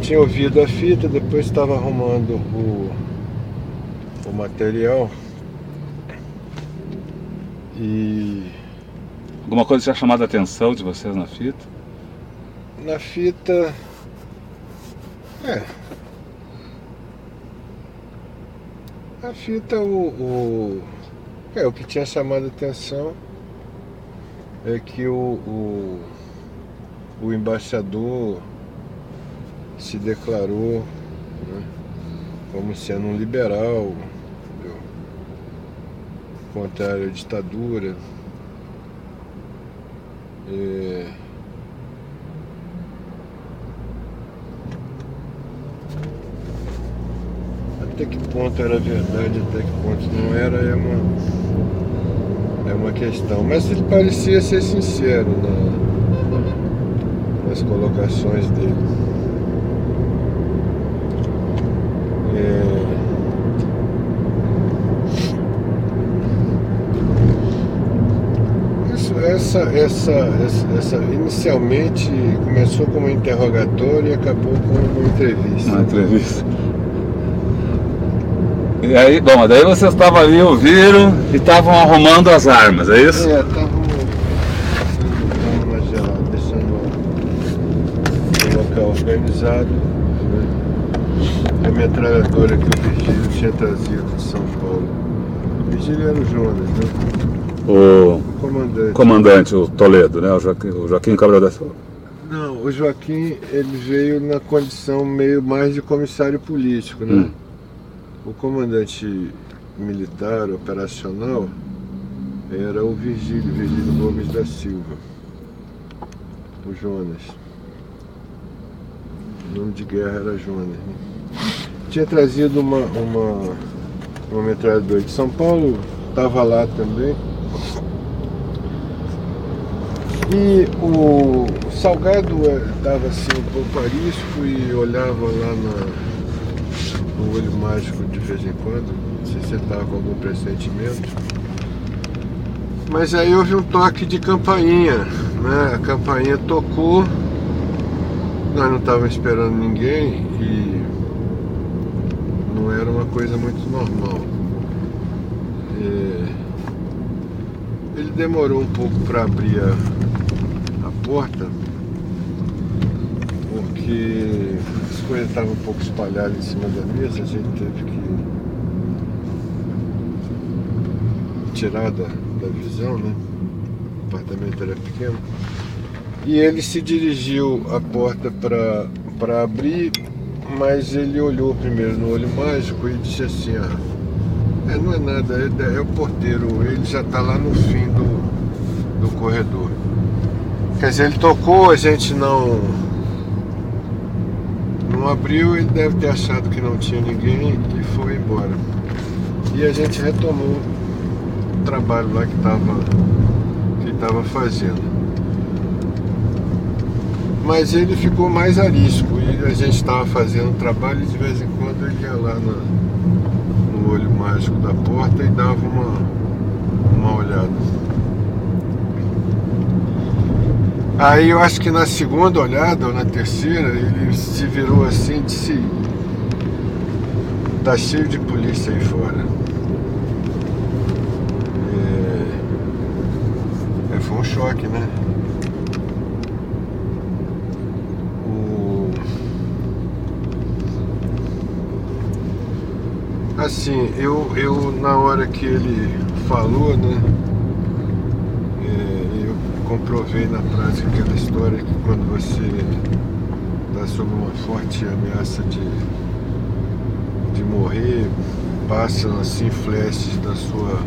tinha ouvido a fita, depois estava arrumando o, o material e. Alguma coisa tinha chamado a atenção de vocês na fita? Na fita. É, A fita, o, o, é, o que tinha chamado a atenção é que o, o, o embaixador se declarou né, como sendo um liberal, entendeu? contrário à ditadura. É, até que ponto era verdade, até que ponto não era, é uma, é uma questão. Mas ele parecia ser sincero na, nas colocações dele. É... essa, essa, essa, essa, inicialmente começou como interrogatório e acabou como uma entrevista. Uma entrevista. E aí, bom, daí vocês estavam ali, ouviram e estavam arrumando as armas, é isso? É, estavam deixando o local organizado. Metralhadora que o Virgílio tinha trazido de São Paulo. O Virgílio era o Jonas, né? O, comandante. comandante, o Toledo, né? O Joaquim, o Joaquim Cabral da Silva. Não, o Joaquim ele veio na condição meio mais de comissário político, né? Hum o comandante militar operacional era o Virgílio, Virgílio Gomes da Silva, o Jonas. O nome de guerra era Jonas. Né? Tinha trazido uma, uma, uma metralhadora de São Paulo, estava lá também. E o Salgado estava assim um pouco arisco e olhava lá na, no olho mágico de vez em quando, se você estava com algum pressentimento. Mas aí houve um toque de campainha, né? A campainha tocou, nós não estávamos esperando ninguém e não era uma coisa muito normal. É... Ele demorou um pouco para abrir a, a porta, porque as coisas estavam um pouco espalhadas em cima da mesa, a gente teve que tirar da, da visão, né? O apartamento era pequeno. E ele se dirigiu à porta para abrir, mas ele olhou primeiro no olho mágico e disse assim, ah, é, não é nada, é, é o porteiro, ele já está lá no fim do, do corredor. Quer dizer, ele tocou, a gente não não abriu, ele deve ter achado que não tinha ninguém e foi embora. E a gente retomou o trabalho lá que estava que estava fazendo. Mas ele ficou mais arisco e a gente estava fazendo trabalho e de vez em quando ele ia lá no, no olho mágico da porta e dava uma, uma olhada. Aí eu acho que na segunda olhada ou na terceira ele se virou assim e disse tá cheio de polícia aí fora. É, é, foi um choque, né? O... Assim, eu, eu na hora que ele falou, né? comprovei na prática aquela história que quando você está sob uma forte ameaça de, de morrer, passam assim flashes da sua,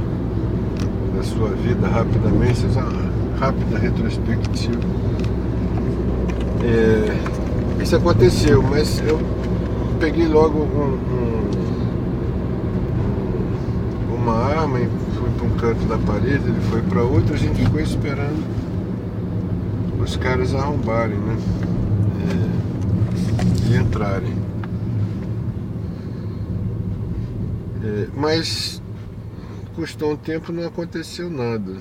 da sua vida rapidamente, uma rápida retrospectiva. É, isso aconteceu, mas eu peguei logo um, um, uma arma e fui para um canto da parede, ele foi para outro, a gente ficou esperando os caras arrombarem, né? É, e entrarem. É, mas custou um tempo não aconteceu nada.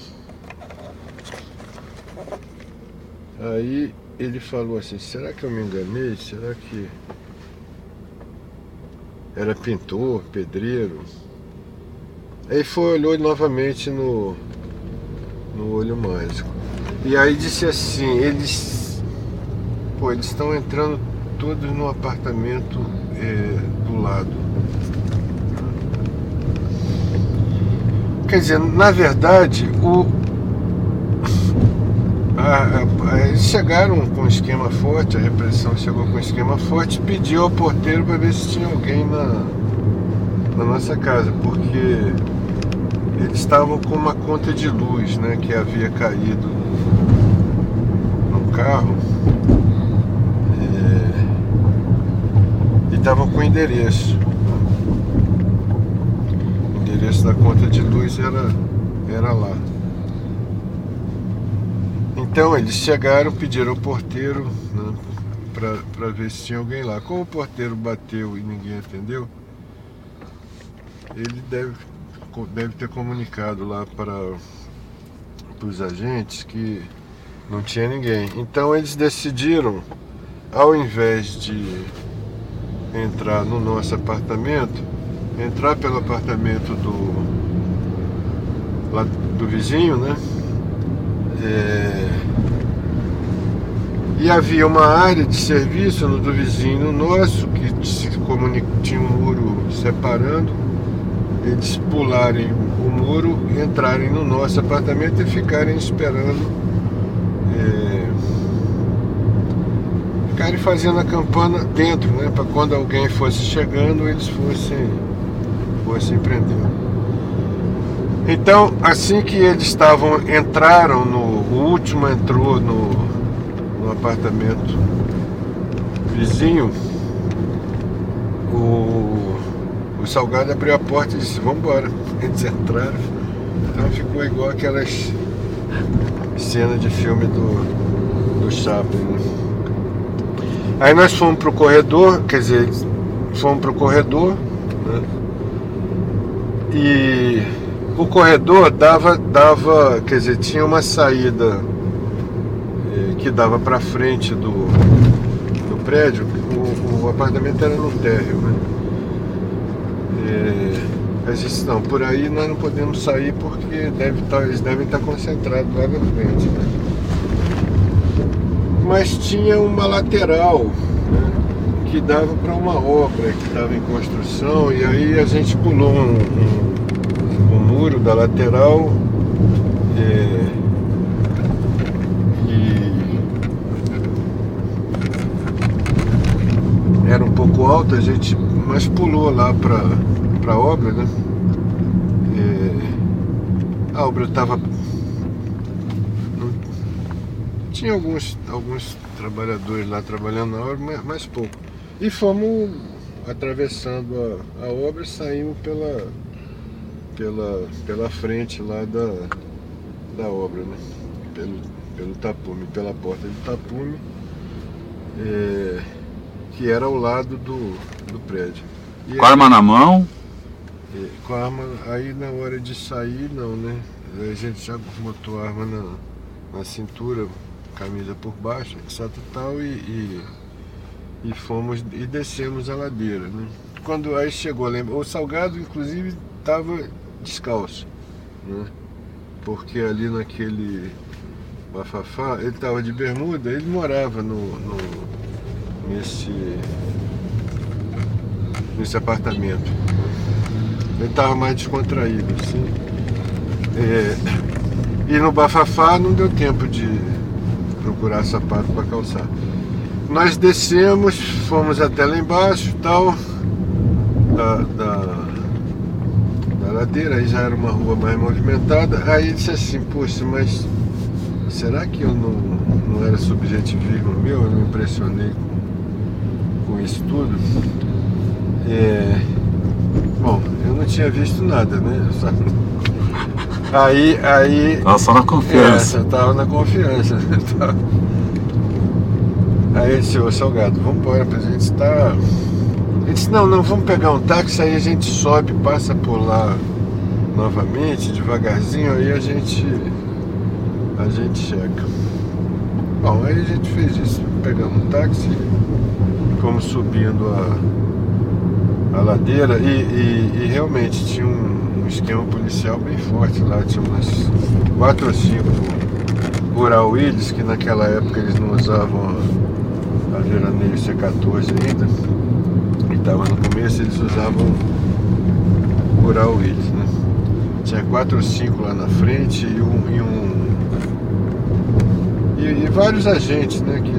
Aí ele falou assim, será que eu me enganei? Será que era pintor, pedreiro? Aí foi, olhou novamente no, no olho mágico. E aí disse assim, eles. Pô, eles estão entrando todos no apartamento é, do lado. Quer dizer, na verdade, o, eles chegaram com um esquema forte, a repressão chegou com um esquema forte, pediu ao porteiro para ver se tinha alguém na, na nossa casa, porque eles estavam com uma conta de luz, né, que havia caído no carro. É, e estavam com endereço. O endereço da conta de luz era, era lá. Então eles chegaram, pediram ao porteiro né, para ver se tinha alguém lá. Como o porteiro bateu e ninguém atendeu, ele deve, deve ter comunicado lá para, os agentes que não tinha ninguém. Então eles decidiram, ao invés de entrar no nosso apartamento, entrar pelo apartamento do, lá do vizinho, né? É... E havia uma área de serviço no do vizinho nosso que se comunica, tinha um muro separando. Eles pularem o muro, entrarem no nosso apartamento e ficarem esperando. É... Ficarem fazendo a campana dentro, né? Para quando alguém fosse chegando, eles fossem, fossem prendendo. Então, assim que eles estavam, entraram no. O último entrou no, no apartamento vizinho, o, o Salgado abriu a porta e disse, vamos embora. Eles entraram. Então ficou igual aquelas cenas de filme do, do Chaplin. Né? Aí nós fomos pro corredor, quer dizer, fomos pro corredor, né? E o corredor dava, dava, quer dizer, tinha uma saída eh, que dava para frente do, do prédio. O, o, apartamento era no térreo, né? E, a gente não, por aí nós não podemos sair porque deve tá, eles devem estar concentrados lá na frente. Né? Mas tinha uma lateral né, que dava para uma obra que estava em construção e aí a gente pulou um, um muro da lateral é, era um pouco alto, a gente mas pulou lá para a obra, né? É, a obra estava tinha alguns, alguns trabalhadores lá trabalhando na obra, mas, mas pouco. E fomos atravessando a, a obra e saímos pela pela, pela frente lá da, da obra, né? Pelo, pelo tapume, pela porta do tapume, é, que era ao lado do, do prédio. E com a arma na mão? É, com a arma, aí na hora de sair não, né? A gente já botou a arma na, na cintura, camisa por baixo, etc tal, e, e, e fomos e descemos a ladeira, né? Quando aí chegou, lembra, o Salgado inclusive estava descalço, né? Porque ali naquele bafafá, ele estava de bermuda, ele morava no, no, nesse, nesse apartamento. Ele estava mais descontraído, assim. É, e no bafafá não deu tempo de procurar sapato para calçar. Nós descemos, fomos até lá embaixo tal, da, da ladeira, aí já era uma rua mais movimentada. Aí disse assim, poxa, mas será que eu não, não era subjetivismo meu? Eu me impressionei com, com isso tudo. É, bom, eu não tinha visto nada, né? Só... Aí, aí. Tava só na confiança. É, eu tava na confiança. Aí ele disse, ô Salgado, vamos embora pra gente estar. Tá Ele disse, não, não, vamos pegar um táxi, aí a gente sobe, passa por lá novamente, devagarzinho, aí a gente a gente chega. Bom, aí a gente fez isso, pegamos um táxi, fomos subindo a, a ladeira e, e, e realmente tinha um, um, esquema policial bem forte lá, tinha umas quatro ou cinco Rural Willis, que naquela época eles não usavam a, a veraneio C14 ainda, e estava no começo, eles usavam Rural Willis, né? Tinha quatro ou cinco lá na frente e um, e um e, vários agentes, né? Que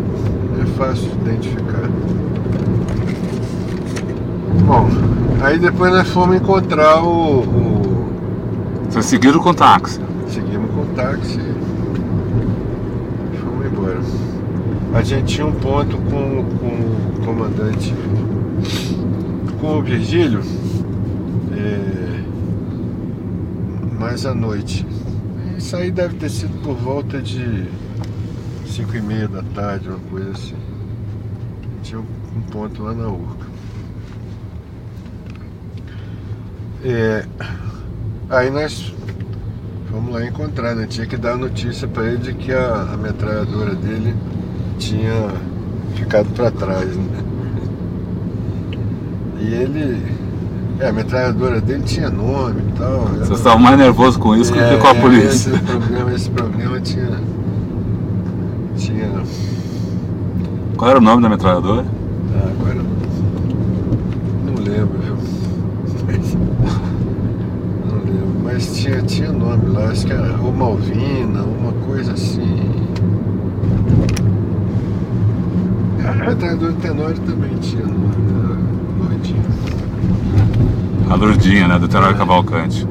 é fácil identificar. Bom, aí depois nós fomos encontrar o. o... Vocês seguiram com táxi? Seguimos com táxi e fomos embora. A gente tinha um ponto com, com o comandante, com o Virgílio, é, mais à noite. Isso aí deve ter sido por volta de 5 e meia da tarde, uma coisa assim. Tinha um ponto lá na Urca. É, aí nós fomos lá encontrar, né? Tinha que dar notícia para ele de que a, a metralhadora dele tinha ficado para trás, né? E ele. É, a metralhadora dele tinha nome e tal. Você estava mais nervoso com isso é, que com a polícia. Esse problema, esse problema tinha tinha. Qual era o nome da metralhadora? Ah, agora. Não lembro, viu? Não lembro. Mas tinha, nome lá, acho que era ou Malvina, uma coisa assim. A metralhadora Tenório também tinha nome, né? Lourdinha. A Lourdinha, né? Do Tenório Cavalcante.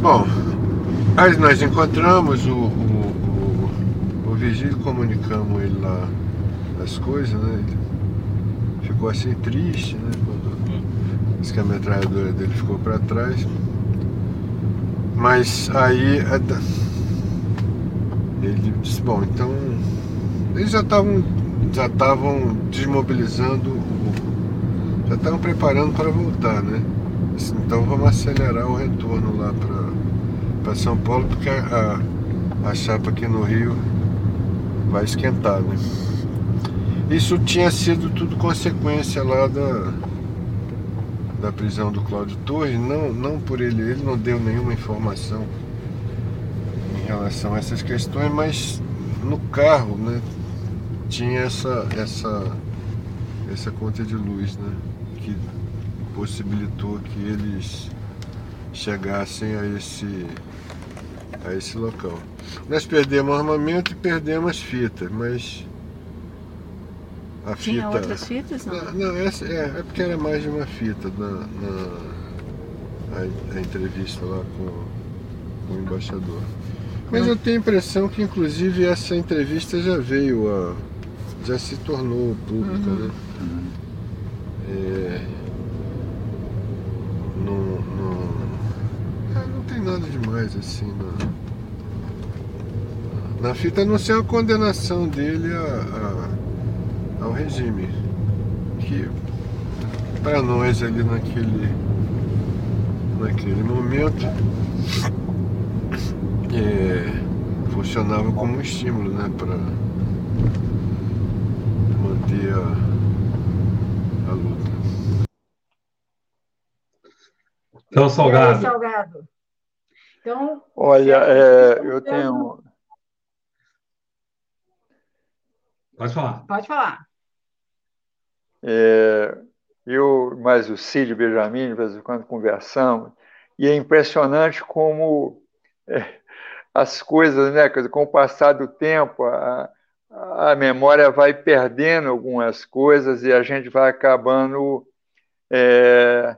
Bom, aí nós encontramos o, o Virgílio comunicamos ele lá as coisas, né? Ele ficou assim triste, né? Quando disse que a metralhadora dele ficou para trás. Mas aí ele disse, bom, então eles já estavam já estavam desmobilizando, já estavam preparando para voltar, né? Então vamos acelerar o retorno lá para São Paulo, porque a, a chapa aqui no Rio vai esquentar, né? Isso tinha sido tudo consequência lá da, da prisão do Cláudio Torres, não, não por ele, ele não deu nenhuma informação em relação a essas questões, mas no carro, né, tinha essa, essa, essa conta de luz, né, que possibilitou que eles chegassem a esse, a esse local. Nós perdemos armamento e perdemos as fitas, mas a Tinha fita. outras fitas? Não, não, não essa, é, é porque era mais de uma fita na, na a, a, entrevista lá com, com o embaixador. Mas eu tenho a impressão que inclusive essa entrevista já veio a. já se tornou pública, uhum. né? É, não, não, é, não tem nada demais assim, não. Na fita não ser a condenação dele a, a, ao regime. Que para nós ali naquele, naquele momento é, funcionava como um estímulo né, para manter a, a luta. Então, Salgado. Salgado. Então, Olha, é, eu tenho Pode falar. Pode falar. É, eu, mais o Cid Benjamin, de vez em quando conversamos, e é impressionante como é, as coisas, né, com o passar do tempo, a, a memória vai perdendo algumas coisas e a gente vai acabando. É,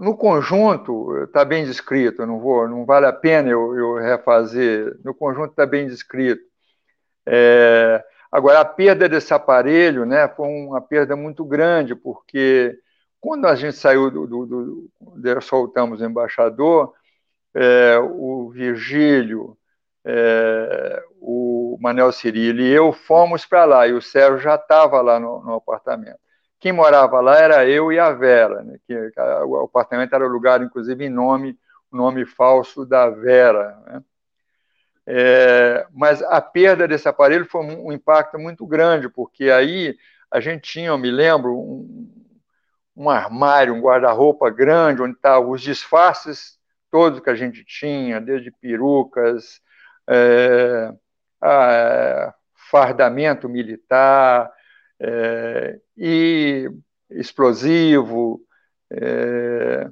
no conjunto está bem descrito, não vou, não vale a pena eu, eu refazer. No conjunto está bem descrito. É, Agora, a perda desse aparelho né, foi uma perda muito grande, porque quando a gente saiu do, do, do soltamos o embaixador, é, o Virgílio, é, o Manel Cirilli e eu fomos para lá, e o Sérgio já estava lá no, no, apartamento. quem morava lá era eu e a Vera, né? que o apartamento era alugado, inclusive, em nome, nome falso da Vera. Né? É, mas a perda desse aparelho foi um, impacto muito grande, porque aí a gente tinha, eu me lembro, um, um armário, um guarda-roupa grande, onde estavam os disfarces todos que a gente tinha, desde perucas, é, a, fardamento militar é, e explosivo. É,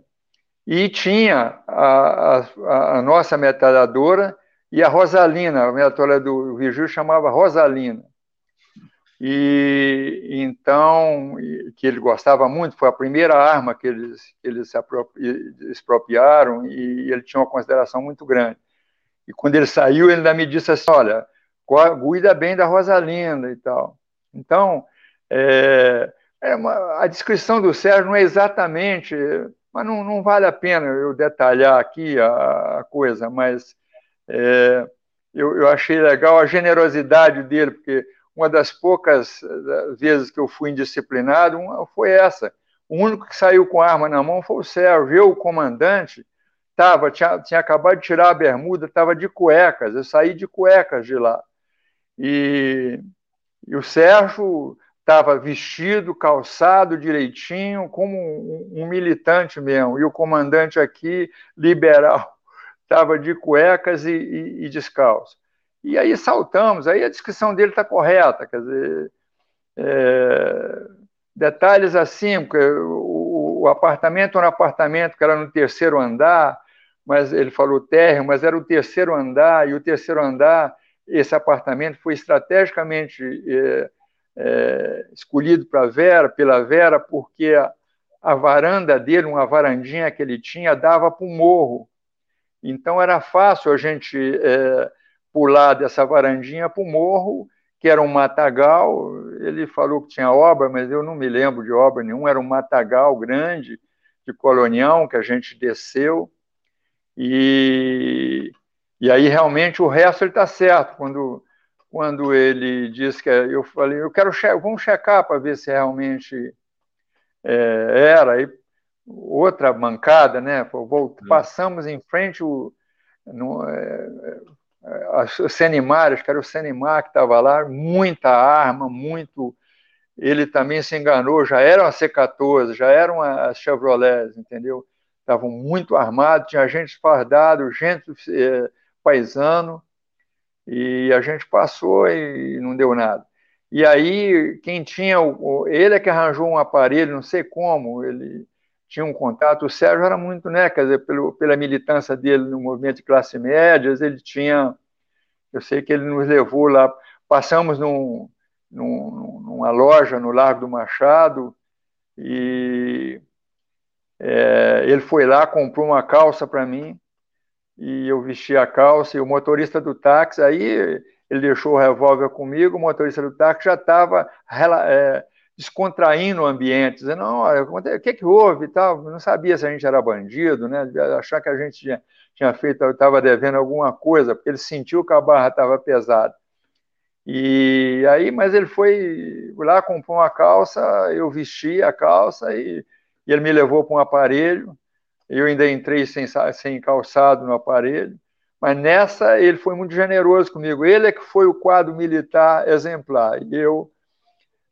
e tinha a, a, a, nossa metralhadora e a Rosalina, a metralhadora do Vigil chamava Rosalina. E então, que ele gostava muito, foi a primeira arma que eles, eles se expropriaram e ele tinha uma consideração muito grande. E quando ele saiu, ele ainda me disse assim: Olha, cuida bem da Rosalinda e tal. Então, é, é uma, a descrição do Sérgio não é exatamente, mas não, não vale a pena eu detalhar aqui a, a coisa, mas é, eu, eu achei legal a generosidade dele, porque uma das poucas eh, vezes que eu fui indisciplinado foi essa. O único que saiu com arma na mão foi o Sérgio. Eu, o comandante, tava, tinha, tinha acabado de tirar a bermuda, estava de cuecas. Eu saí de cuecas de lá. E, e o Sérgio estava vestido, calçado direitinho, como um, um, militante mesmo. E o comandante aqui, liberal, estava de cuecas e, e, e, descalço. E aí saltamos, aí a descrição dele está correta, quer dizer, é, detalhes assim, o, o apartamento era um apartamento que era no terceiro andar, mas ele falou térreo, mas era o terceiro andar, e o terceiro andar esse apartamento foi estrategicamente é, é, escolhido para Vera, pela Vera, porque a, a, varanda dele, uma varandinha que ele tinha, dava para o morro. Então era fácil a gente é, pular dessa varandinha para o morro, que era um matagal. Ele falou que tinha obra, mas eu não me lembro de obra nenhuma. Era um matagal grande de colonial que a gente desceu. E e aí realmente o resto ele está certo quando quando ele diz que é, eu falei eu quero che vamos checar para ver se realmente é, era aí outra mancada né hum. passamos em frente o no, é, é, Senimar, acho que era o Senimar que estava lá, muita arma, muito. Ele também se enganou, já eram as C-14, já eram as Chevrolets, entendeu? Estavam muito armados, tinha gente fardado, gente é, paisano, e a gente passou e não deu nada. E aí, quem tinha, o, ele é que arranjou um aparelho, não sei como, ele tinha um contato. O Sérgio era muito, né, quer dizer, pelo, pela militância dele no movimento de classe médias, ele tinha, eu sei que ele nos levou lá, passamos num, num, numa loja no Largo do Machado, e é, ele foi lá, comprou uma calça para mim, e eu vesti a calça, e o motorista do táxi, aí ele deixou o revólver comigo, o motorista do táxi já estava é, descontraindo o ambiente, dizendo, não, o que, que houve tal, não sabia se a gente era bandido, né, achar que a gente tinha, tinha feito, estava devendo alguma coisa, porque ele sentiu que a barra estava pesada. E aí, mas ele foi lá, comprou uma calça, eu vesti a calça e, e ele me levou para um aparelho, eu ainda entrei sem, sem calçado no aparelho, mas nessa ele foi muito generoso comigo. Ele é que foi o quadro militar exemplar, e eu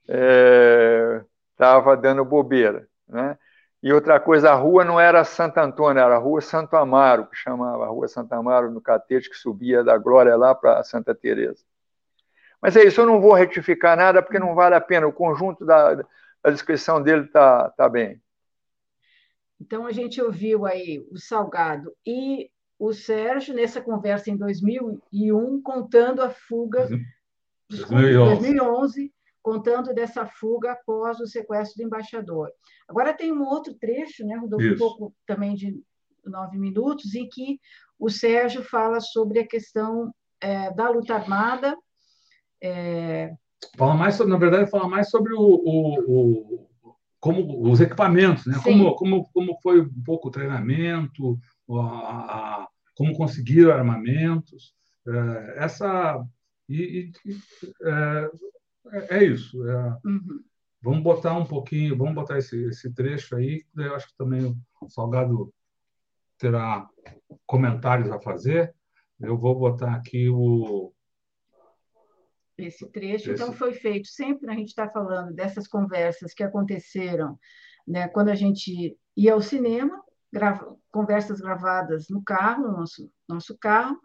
estava é, dando bobeira. Né? E outra coisa, a rua não era Santo Antônio, era a rua Santo Amaro, que chamava a rua Santo Amaro, no Catete, que subia da Glória lá para Santa Teresa. Mas é isso, eu não vou retificar nada, porque não vale a pena, o conjunto da, da descrição dele está tá bem. Então, a gente ouviu aí o Salgado e o Sérgio nessa conversa em 2001, contando a fuga, 2011. 2011, contando dessa fuga após o sequestro do embaixador. Agora tem um outro trecho, né, Rodolfo, um pouco também de nove minutos, em que o Sérgio fala sobre a questão é, da luta armada. É... Fala mais sobre, na verdade, fala mais sobre o, o, como os equipamentos, né? Como, como, como foi um pouco o treinamento, a, a, como conseguir armamentos, é, essa e, e é, é, isso. É, uhum. Vamos botar um pouquinho, vamos botar esse, esse trecho aí, eu acho que também o Salgado terá comentários a fazer. Eu vou botar aqui o. Esse trecho, então, esse... então, foi feito sempre, a gente está falando dessas conversas que aconteceram né, quando a gente ia ao cinema, grava, conversas gravadas no carro, no nosso, nosso carro,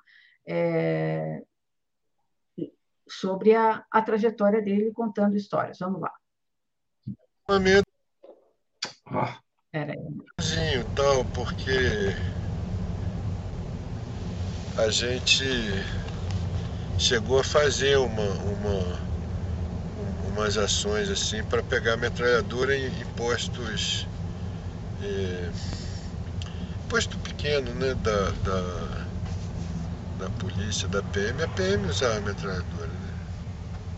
é, sobre a, a trajetória dele contando histórias. Vamos lá. Ah. Peraí. Tal, porque a gente chegou a fazer uma, uma umas ações assim para pegar metralhadora em, em postos é, posto pequeno né da, da, da polícia da PM a PM usava metralhadora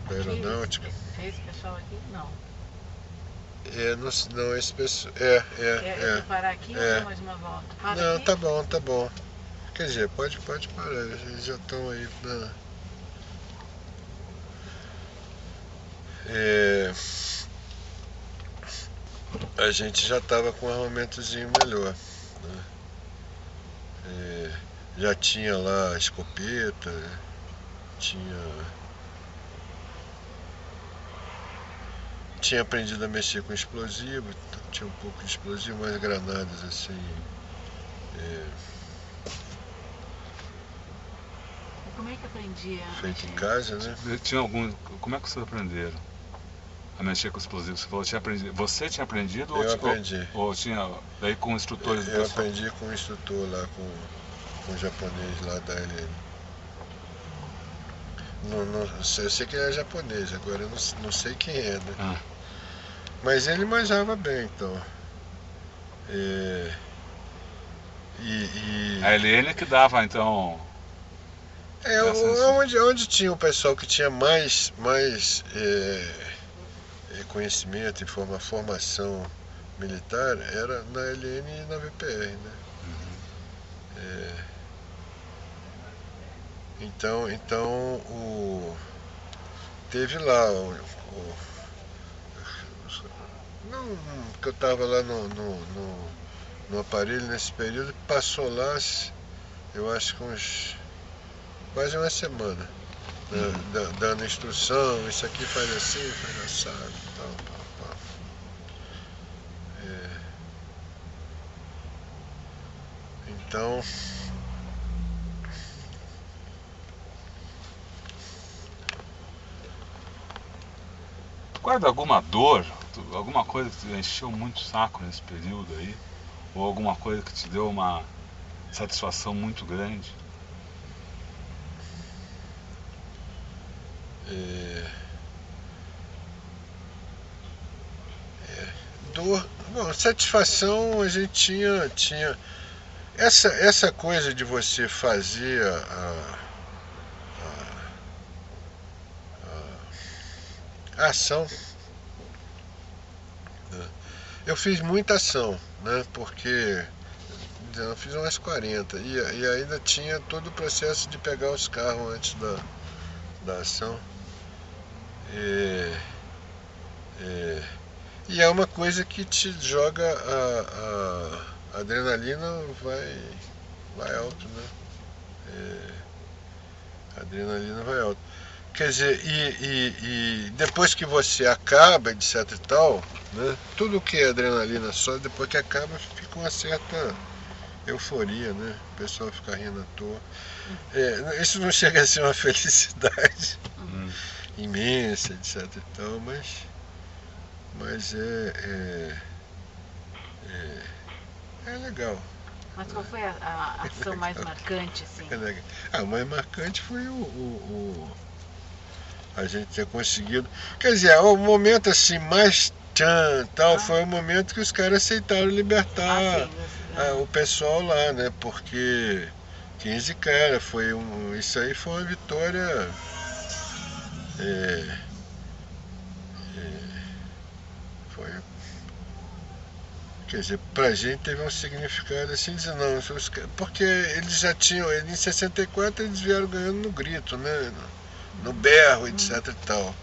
da aeronáutica esse pessoal aqui não é, não, não esse pessoal é é é, é parar aqui é. ou mais uma volta Para não aqui? tá bom tá bom quer dizer pode pode parar eles já estão aí na é, a gente já estava com um armamentozinho melhor. Né? É, já tinha lá a escopeta, tinha. Tinha aprendido a mexer com explosivo, tinha um pouco de explosivo, mas granadas assim. É, como é que aprendia? Feito em casa, né? Tinha algum. Como é que vocês aprenderam? a mexer com explosivos? Você falou tinha aprendido. Você tinha aprendido? Eu ou, aprendi. Ou, ou, tinha daí com instrutores? Eu, eu aprendi com um instrutor lá, com, com um japonês lá da LN. Não, não, eu sei que ele é japonês, agora eu não, não sei quem é, né? Ah. Mas ele manjava bem, então. E, e, e... A LN que dava, então. É, onde, onde tinha o pessoal que tinha mais, mais é, conhecimento, informa, formação militar era na LN e na VPR, né? Uhum. É, então, então o, teve lá o, o não, que eu estava lá no, no, no, no, aparelho nesse período, passou lá, eu acho que uns quase uma semana né, dando instrução, isso aqui faz assim, faz assado, tal, tal, tal. É. Então guarda alguma dor, alguma coisa que te encheu muito o saco nesse período aí? Ou alguma coisa que te deu uma satisfação muito grande? É, é, dor, bom, satisfação a gente tinha, tinha essa, essa coisa de você fazer a, a, a, a ação. Eu fiz muita ação, né? Porque eu fiz umas 40 e, e ainda tinha todo o processo de pegar os carros antes da, da ação. É, é, e é uma coisa que te joga a, a adrenalina vai, vai alto, né? Adrenalina vai alto. Quer dizer, e, e, e, depois que você acaba, etc e tal, né? Tudo que é adrenalina só, depois que acaba, fica uma certa euforia, né? O pessoal fica rindo à toa. É, isso não chega a ser uma felicidade. Hum imensa, etc e tal, mas, mas é, é, é, é legal. Mas qual foi a, a ação mais marcante, assim? É. Ah, mais marcante foi o, o, o, a gente ter conseguido. Quer dizer, o momento assim mais tchan tal ah. foi o momento que os caras aceitaram libertar ah, sim, a, o pessoal lá, né? Porque 15 cara, foi um. Isso aí foi uma vitória é, é, foi. Quer dizer, pra gente teve um significado assim, dizer, não, porque eles já tinham, em 64 eles vieram ganhando no grito, né? No, berro, etc e tal.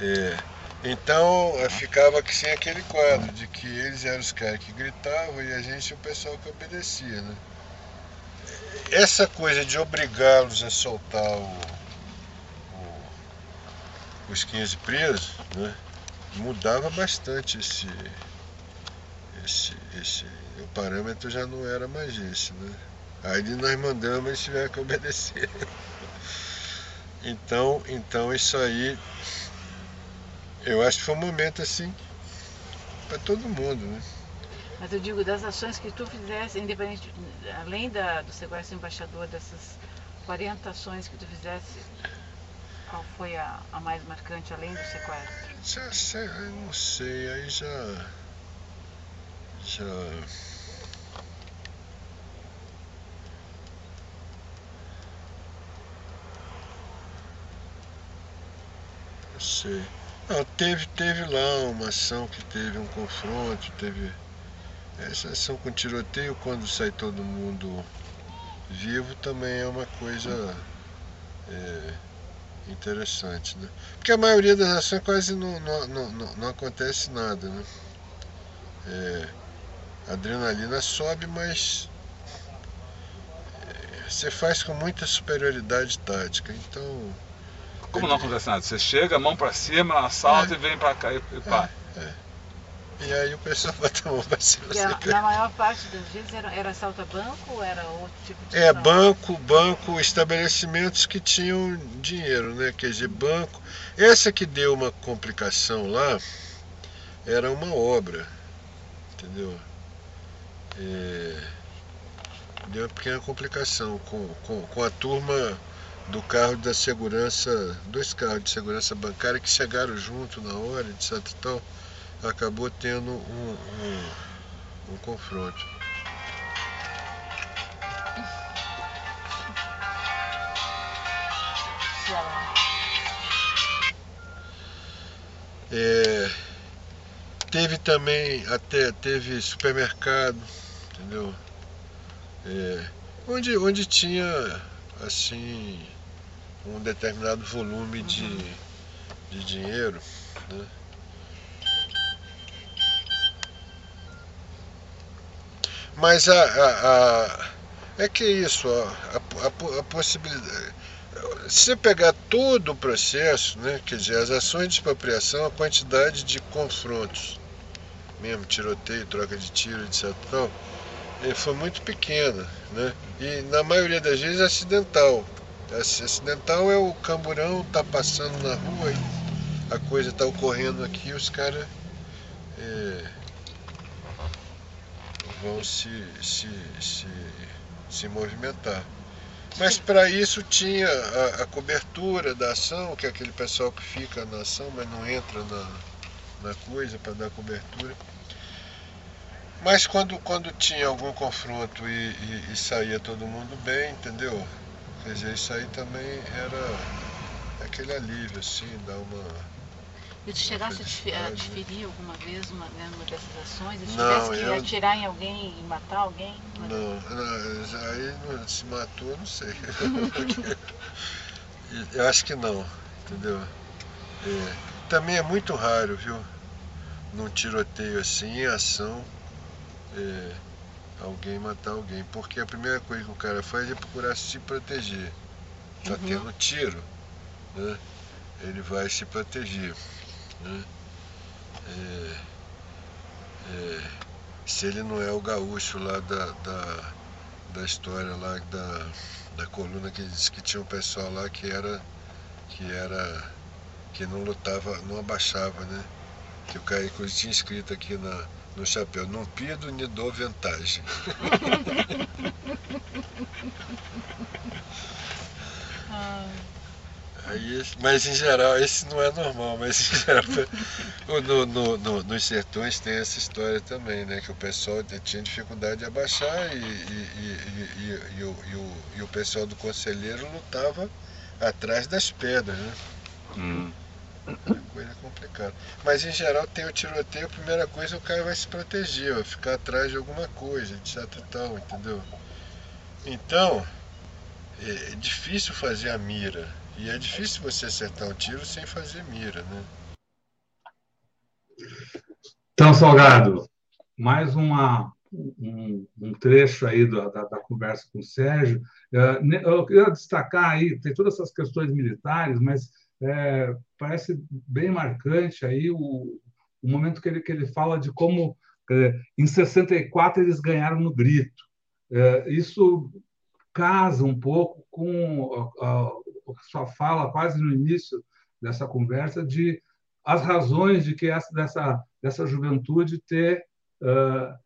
É, Então ficava sem aquele quadro de que eles eram os caras que gritavam e a gente o pessoal que obedecia, né? Essa coisa de obrigá-los a soltar o, o, os 15 presos, né? Mudava bastante esse, esse, esse. O parâmetro já não era mais esse, né? Aí nós mandamos eles tiveram que obedecer. Então, então isso aí eu acho que foi um momento assim para todo mundo, né? Mas eu digo, das ações que tu fizesse, independente, além da, do sequestro embaixador, dessas 40 ações que tu fizesse, qual foi a, a mais marcante, além do sequestro? Já sei, eu não sei, aí já. Já. Não sei. Não, teve, teve lá uma ação que teve um confronto, teve essa ação com tiroteio quando sai todo mundo vivo também é uma coisa é, interessante, né? Porque a maioria das ações quase não, não, não, não acontece nada, né? É, a adrenalina sobe, mas é, você faz com muita superioridade tática, então como não acontece nada? Você chega, mão para cima, assalta é. e vem para cá e, e pá. É, é. E aí o pessoal bota a mão para cima. E a, na maior parte das vezes era, era assalto a banco ou era outro tipo de É, banco, banco, estabelecimentos que tinham dinheiro, né? Quer dizer, banco. Essa que deu uma complicação lá era uma obra, entendeu? É, deu uma pequena complicação com, com, com a turma do carro da segurança, dois carros de segurança bancária que chegaram junto na hora, etc. Tal, acabou tendo um, um, um confronto. É, teve também até teve supermercado, entendeu? É, onde, onde tinha assim um determinado volume de, de dinheiro. Né? Mas a, a, a, é que isso, a, a, possibilidade. Se você pegar todo o processo, né, quer dizer, as ações de expropriação, a quantidade de confrontos, mesmo tiroteio, troca de tiro, etc. Tal, foi muito pequena, né? E na maioria das vezes acidental. Acidental é o camburão tá passando na rua e a coisa tá ocorrendo aqui, os caras é, vão se, se, se, se movimentar. Mas para isso tinha a, a, cobertura da ação, que é aquele pessoal que fica na ação, mas não entra na, na coisa para dar cobertura. Mas quando, quando tinha algum confronto e, e, e, saía todo mundo bem, entendeu? Quer dizer, isso aí também era aquele alívio, assim, dar uma. E tu chegasse a diferir alguma vez uma, né, uma dessas ações? E tivesse que eu... atirar em alguém e matar alguém? Não, não aí não, se matou, não sei. eu acho que não, entendeu? É, também é muito raro, viu? Num tiroteio assim, em ação é, alguém matar alguém. Porque a primeira coisa que o cara faz é procurar se proteger. Tá uhum. tendo tiro, né? Ele vai se proteger. Né? É, é, se ele não é o gaúcho lá da, da, da história lá da, da coluna que disse que tinha um pessoal lá que era que era que não lutava, não abaixava, né? Que o cara inclusive tinha escrito aqui na, no chapéu. Não pido nem dou vantagem. Aí, mas em geral, esse não é normal, mas em geral, no, no, no, nos sertões tem essa história também, né? Que o pessoal tinha dificuldade de abaixar e, e, e, e, o, o, e o pessoal do conselheiro lutava atrás das pedras, né? Hum. Coisa complicada. Mas em geral tem o tiroteio, a primeira coisa o cara vai se proteger, vai ficar atrás de alguma coisa, etc e tal, entendeu? Então, é, é difícil fazer a mira. E é difícil você acertar um tiro sem fazer mira, né? Então, Salgado, mais uma, um, um trecho aí da, da, da, conversa com o Sérgio. É, eu queria destacar aí, tem todas essas questões militares, mas é, parece bem marcante aí o, o momento que ele, que ele fala de como, é, em 64, eles ganharam no grito. É, isso casa um pouco com a, a, a sua fala quase no início dessa conversa de as razões de que essa dessa dessa juventude ter uh,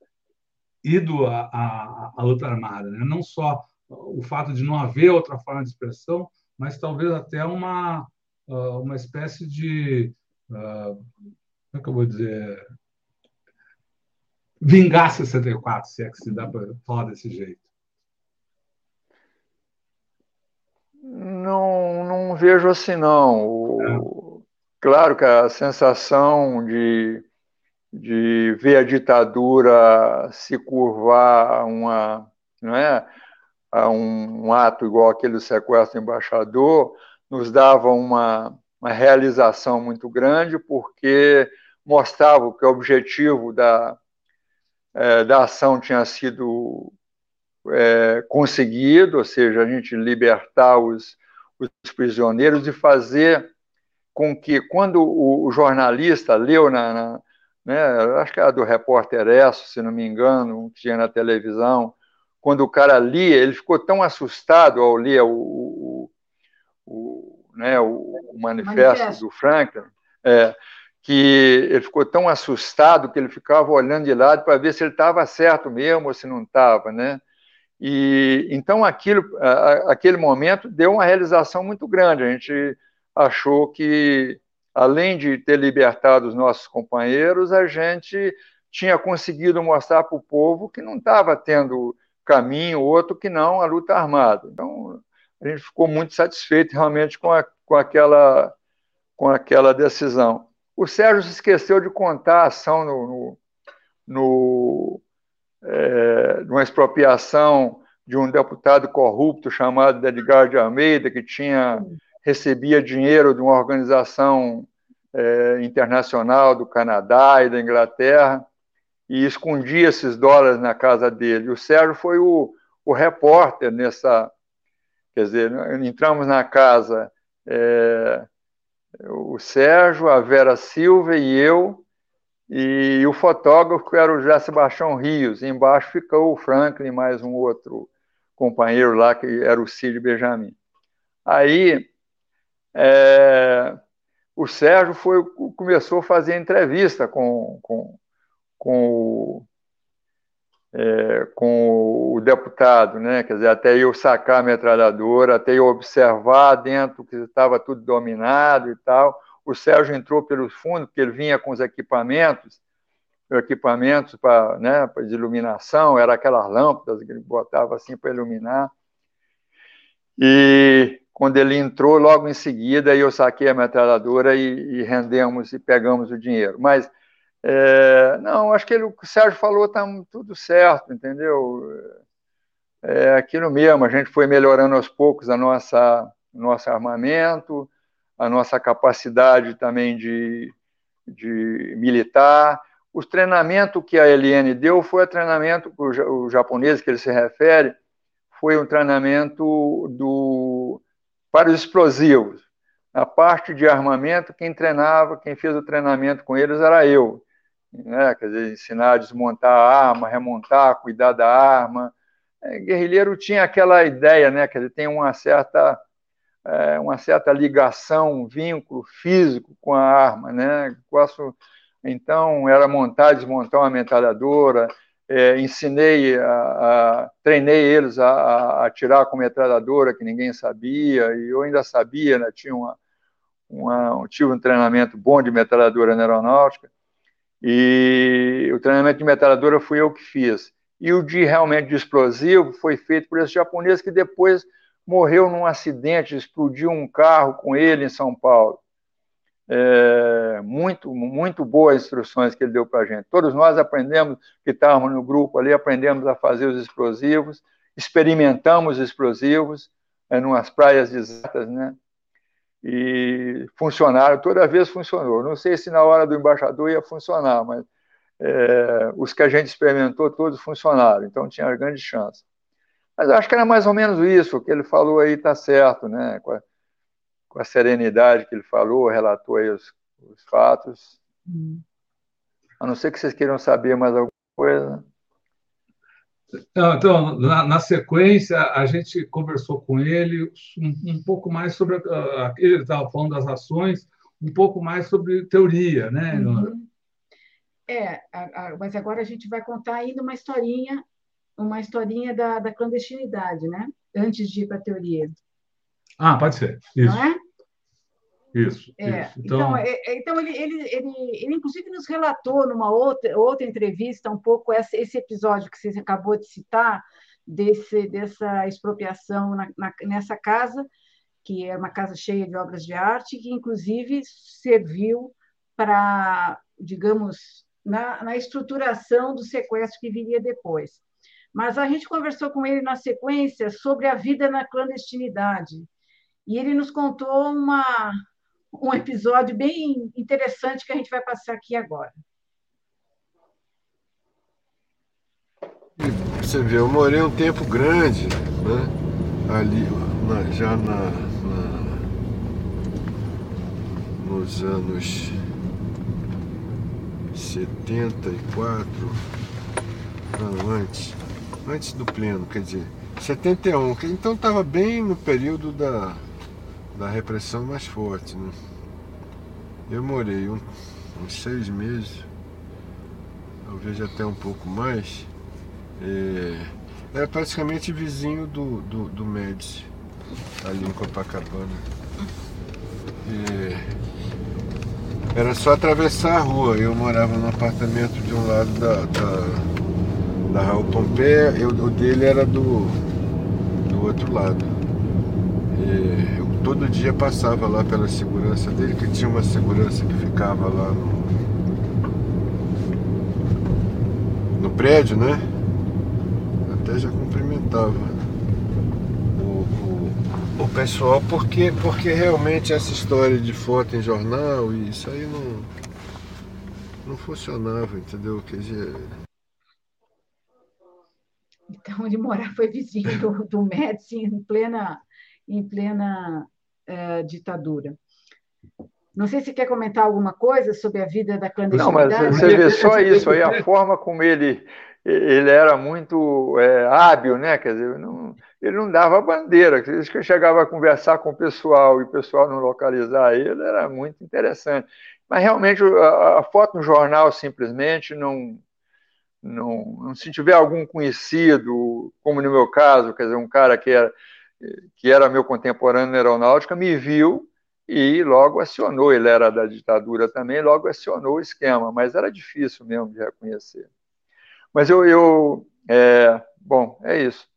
ido à, luta armada, né? não só o fato de não haver outra forma de expressão, mas talvez até uma uh, uma espécie de uh, como é que eu vou dizer vingar 64, se é que se dá para falar desse jeito. Não, não vejo assim, não. O, é. Claro que a sensação de, de ver a ditadura se curvar a, uma, não é, a um, um, ato igual aquele do sequestro do embaixador nos dava uma, uma realização muito grande, porque mostrava que o objetivo da, é, da ação tinha sido é, conseguido, ou seja, a gente libertar os, os prisioneiros e fazer com que, quando o, o jornalista leu na, na né, acho que era do repórter Esso, se não me engano, que tinha na televisão, quando o cara lia, ele ficou tão assustado ao ler o, o, né, o, manifesto, manifesto, do Franklin, é, que ele ficou tão assustado que ele ficava olhando de lado para ver se ele estava certo mesmo ou se não estava, né? E então aquilo, aquele momento deu uma realização muito grande. A gente achou que, além de ter libertado os nossos companheiros, a gente tinha conseguido mostrar para o povo que não estava tendo caminho outro que não a luta armada. Então a gente ficou muito satisfeito realmente com, a, com aquela com aquela decisão. O Sérgio se esqueceu de contar a ação no, no, no é, expropriação de um deputado corrupto chamado Edgar de Almeida, que tinha recebia dinheiro de uma organização é, internacional do Canadá e da Inglaterra e escondia esses dólares na casa dele. O Sérgio foi o, o repórter nessa, quer dizer, entramos na casa é, o Sérgio, a Vera Silva e eu e o fotógrafo era o José Sebastião Rios. Embaixo ficou o Franklin, mais um outro companheiro lá, que era o Cid Benjamin. Aí, é, o Sérgio foi, começou a fazer entrevista com, com, com, o, é, com o deputado, né? quer dizer, até eu sacar a metralhadora, até eu observar dentro que estava tudo dominado e tal o Sérgio entrou pelos fundos, porque ele vinha com os equipamentos, equipamentos para né, de iluminação, era aquelas lâmpadas que ele botava assim para iluminar. E quando ele entrou, logo em seguida, eu saquei a metralhadora e, e rendemos e pegamos o dinheiro. Mas, é, não, acho que ele, o o Sérgio falou está tudo certo, entendeu? É aquilo mesmo, a gente foi melhorando aos poucos a nossa nosso armamento, a nossa capacidade também de, de militar. O treinamento que a Eliane deu foi o treinamento, o japonês que ele se refere, foi um treinamento do, para os explosivos. A parte de armamento, quem treinava, quem fez o treinamento com eles era eu. Né? Quer dizer, ensinar a desmontar a arma, remontar, cuidar da arma. É, guerrilheiro tinha aquela ideia, né? Quer dizer, tem uma certa é, uma certa ligação, um vínculo físico com a arma, né? Posso, então, era montar, desmontar uma metralhadora, é, ensinei, a, a, treinei eles a, a, atirar com metralhadora que ninguém sabia, e eu ainda sabia, né? tinha uma, uma, tive um treinamento bom de metralhadora na aeronáutica, e o treinamento de metralhadora fui eu que fiz. E o de realmente de explosivo foi feito por esse japonês que depois morreu num acidente, explodiu um carro com ele em São Paulo. É, muito, muito boas instruções que ele deu para a gente. Todos nós aprendemos, que estávamos no grupo ali, aprendemos a fazer os explosivos, experimentamos explosivos é, umas praias desertas, né? E funcionaram, toda vez funcionou. Não sei se na hora do embaixador ia funcionar, mas é, os que a gente experimentou todos funcionaram, então tinha grande chance. Mas acho que era mais ou menos isso, o que ele falou aí está certo, né? Com a, com a, serenidade que ele falou, relatou aí os, os fatos. Hum. A não ser que vocês queiram saber mais alguma coisa. Então, na, na, sequência, a gente conversou com ele um, um pouco mais sobre. A, ele estava falando das ações, um pouco mais sobre teoria, né? Uhum. É, a, a, mas agora a gente vai contar ainda uma historinha, uma historinha da, da clandestinidade, né? Antes de ir para a teoria. Ah, pode ser. Isso. Não é? Isso, é, isso. Então, então, é, é, então ele, ele, ele, ele, inclusive, nos relatou numa outra, outra entrevista um pouco essa, esse episódio que você acabou de citar, desse, dessa expropriação na, na, nessa casa, que é uma casa cheia de obras de arte, que, inclusive, serviu para, digamos, na, na estruturação do sequestro que viria depois. Mas a gente conversou com ele na sequência sobre a vida na clandestinidade. E ele nos contou uma, um episódio bem interessante que a gente vai passar aqui agora. Você vê, eu morei um tempo grande, né? Ali, na, já na, na, nos anos 74, não, antes, antes do pleno, quer dizer, 71, então estava bem no período da, da repressão mais forte, né? Eu morei um, uns seis meses, talvez até um pouco mais. É, era praticamente vizinho do, do, do Médici, ali em Copacabana. É, era só atravessar a rua. Eu morava no apartamento de um lado da, da, da Raul Pompeia, eu, o dele era do, do outro lado. É, todo dia passava lá pela segurança dele, que tinha uma segurança que ficava lá no, no prédio, né? Até já cumprimentava o, o, o pessoal, porque, porque realmente essa história de foto em jornal, isso aí não, não funcionava, entendeu? Quer dizer. Então ele morava, foi vizinho do, do Médici em plena em plena uh, ditadura. Não sei se quer comentar alguma coisa sobre a vida da clandestinidade. Não, mas você vê só isso aí, a forma como ele, ele era muito é, hábil, né? Quer dizer, não, ele não dava bandeira. Diz que eu chegava a conversar com o pessoal e o pessoal não localizar ele, era muito interessante. Mas realmente a, a foto no jornal simplesmente não, não, não, se tiver algum conhecido, como no meu caso, quer dizer, um cara que era que era meu contemporâneo na aeronáutica, me viu e logo acionou. Ele era da ditadura também, logo acionou o esquema, mas era difícil mesmo de reconhecer. Mas eu, eu é, bom, é isso.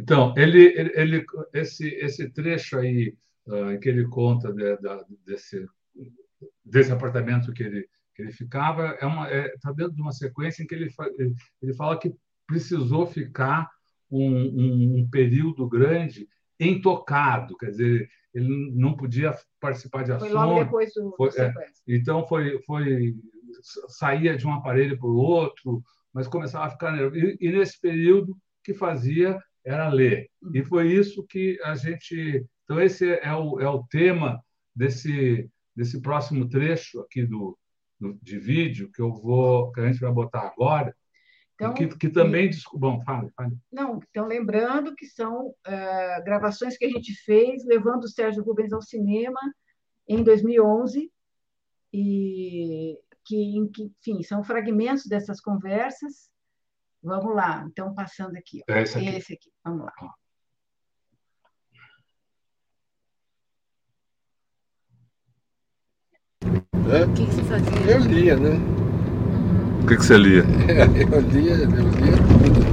Então, ele, ele, esse, esse trecho aí uh, que ele conta de, de, desse, desse apartamento que ele, que ele ficava é uma está é, tá dentro de uma sequência em que ele, ele fala que precisou ficar um, um, período grande intocado, quer dizer, ele não podia participar de ações. Foi logo depois do, foi, é, Então foi, foi saía de um aparelho para o outro, mas começava a ficar nervoso. E, e, nesse período que fazia era ler. E foi isso que a gente. Então esse é o, é o tema desse desse próximo trecho aqui do, do de vídeo que eu vou que a gente vai botar agora então, que, que também. E, Bom, fale, fale. Não, então, lembrando que são uh, gravações que a gente fez levando o Sérgio Rubens ao cinema em 2011, e que, que, enfim, são fragmentos dessas conversas. Vamos lá, então, passando aqui. Ó. É esse aqui. Esse aqui, vamos lá. O que, que você fazia? Eu lia, né? O que, que você lia? eu lia, eu lia tudo.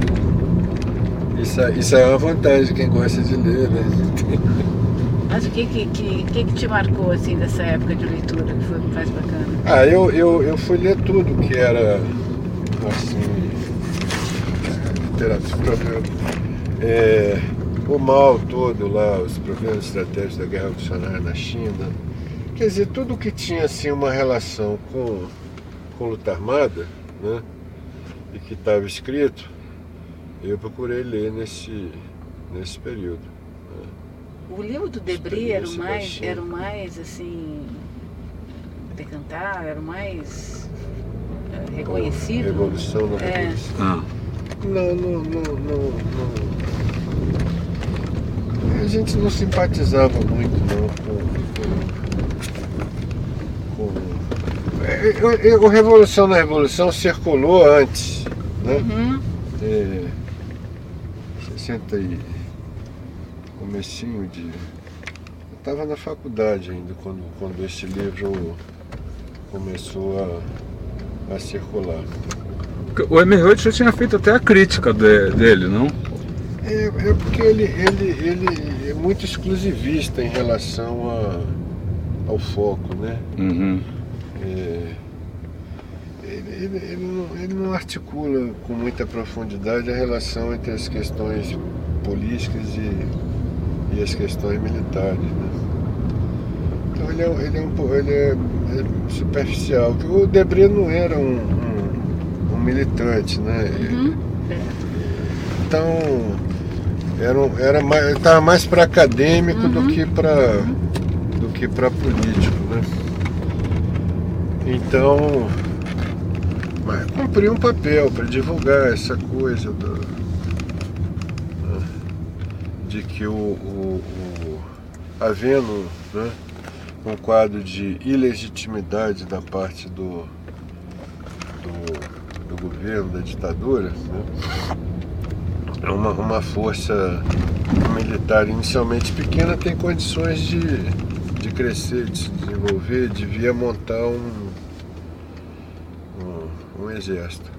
Isso, isso é uma vantagem de quem gosta de ler, né? Mas o que que, que, que, que te marcou assim dessa época de leitura que foi mais bacana? Ah, eu, eu, eu fui ler tudo que era assim literatura, é, o mal todo lá, os problemas estratégicos da guerra revolucionária na China. Quer dizer, tudo que tinha assim uma relação com com luta armada, né? E que estava escrito, eu procurei ler nesse, nesse período. Né? O livro do Debris era o mais, era o mais assim, decantado, era o mais é, reconhecido. Revolução na é. Revolução. Ah. Não, não, não, não, não. A gente não simpatizava muito não com, com, com... O Revolução na Revolução circulou antes, né? Uhum. É, 60 e comecinho de. Eu estava na faculdade ainda quando, quando esse livro começou a, a circular. O Emerald já tinha feito até a crítica de, dele, não? É, é, porque ele, ele, ele é muito exclusivista em relação a, ao foco, né? Uhum. Ele, ele, não, ele não articula com muita profundidade a relação entre as questões políticas e, e as questões militares, né? Então ele é, ele é, um, ele é, é superficial. O Debré não era um, um militante, né? Uhum. Então era, era mais, estava mais para acadêmico uhum. do que para do que para político, né? Então cumpriu um papel para divulgar essa coisa do, de que o, o, o havendo né, um quadro de ilegitimidade da parte do, do do governo, da ditadura, né? É uma, uma força militar inicialmente pequena tem condições de, de crescer, de se desenvolver, devia montar um exército.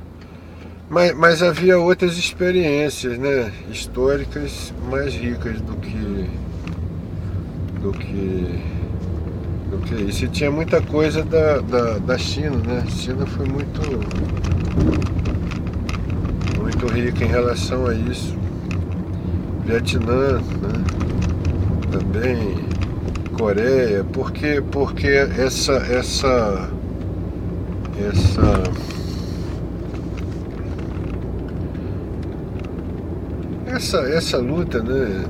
Mas, mas, havia outras experiências né, históricas mais ricas do que, do que, do que isso. E tinha muita coisa da, da, da China, né? A China foi muito muito rica em relação a isso. Vietnã, né? também Coreia, porque porque essa essa essa essa essa luta, né,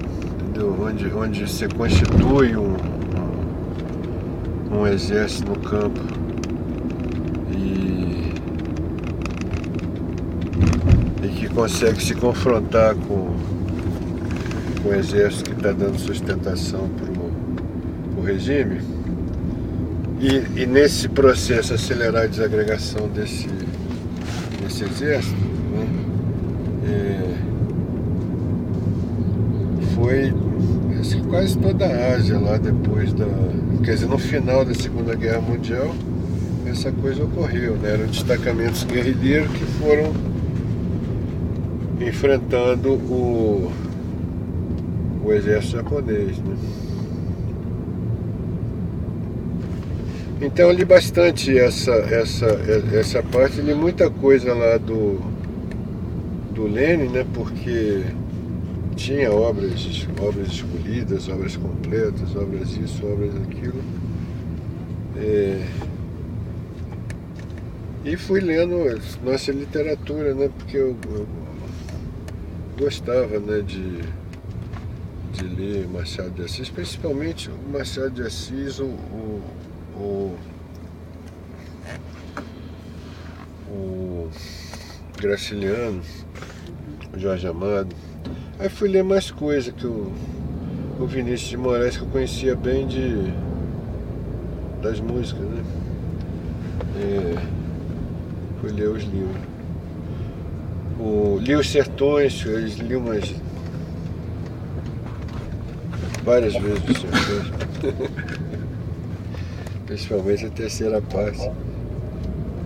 onde onde se constitui um, um, exército no campo. Consegue se confrontar com, com o exército que está dando sustentação para o regime. E, e, nesse processo acelerar a desagregação desse, desse exército né, é, foi assim, quase toda a Ásia lá depois da. Quer dizer, no final da Segunda Guerra Mundial essa coisa ocorreu, né? eram destacamentos guerrilheiros que foram enfrentando o, o exército japonês. Né? Então eu li bastante essa, essa, essa parte, li muita coisa lá do, do Lenin, né? porque tinha obras, obras escolhidas, obras completas, obras isso, obras aquilo. É, e fui lendo nossa literatura, né? Porque eu, eu gostava né, de, de ler Machado de Assis, principalmente o Machado de Assis, o, o, o, o Graciliano, o Jorge Amado. Aí fui ler mais coisa que o, o Vinícius de Moraes, que eu conhecia bem de, das músicas, né? É, fui ler os livros o, li os sertões, eles li umas várias vezes os sertões. Principalmente a terceira parte.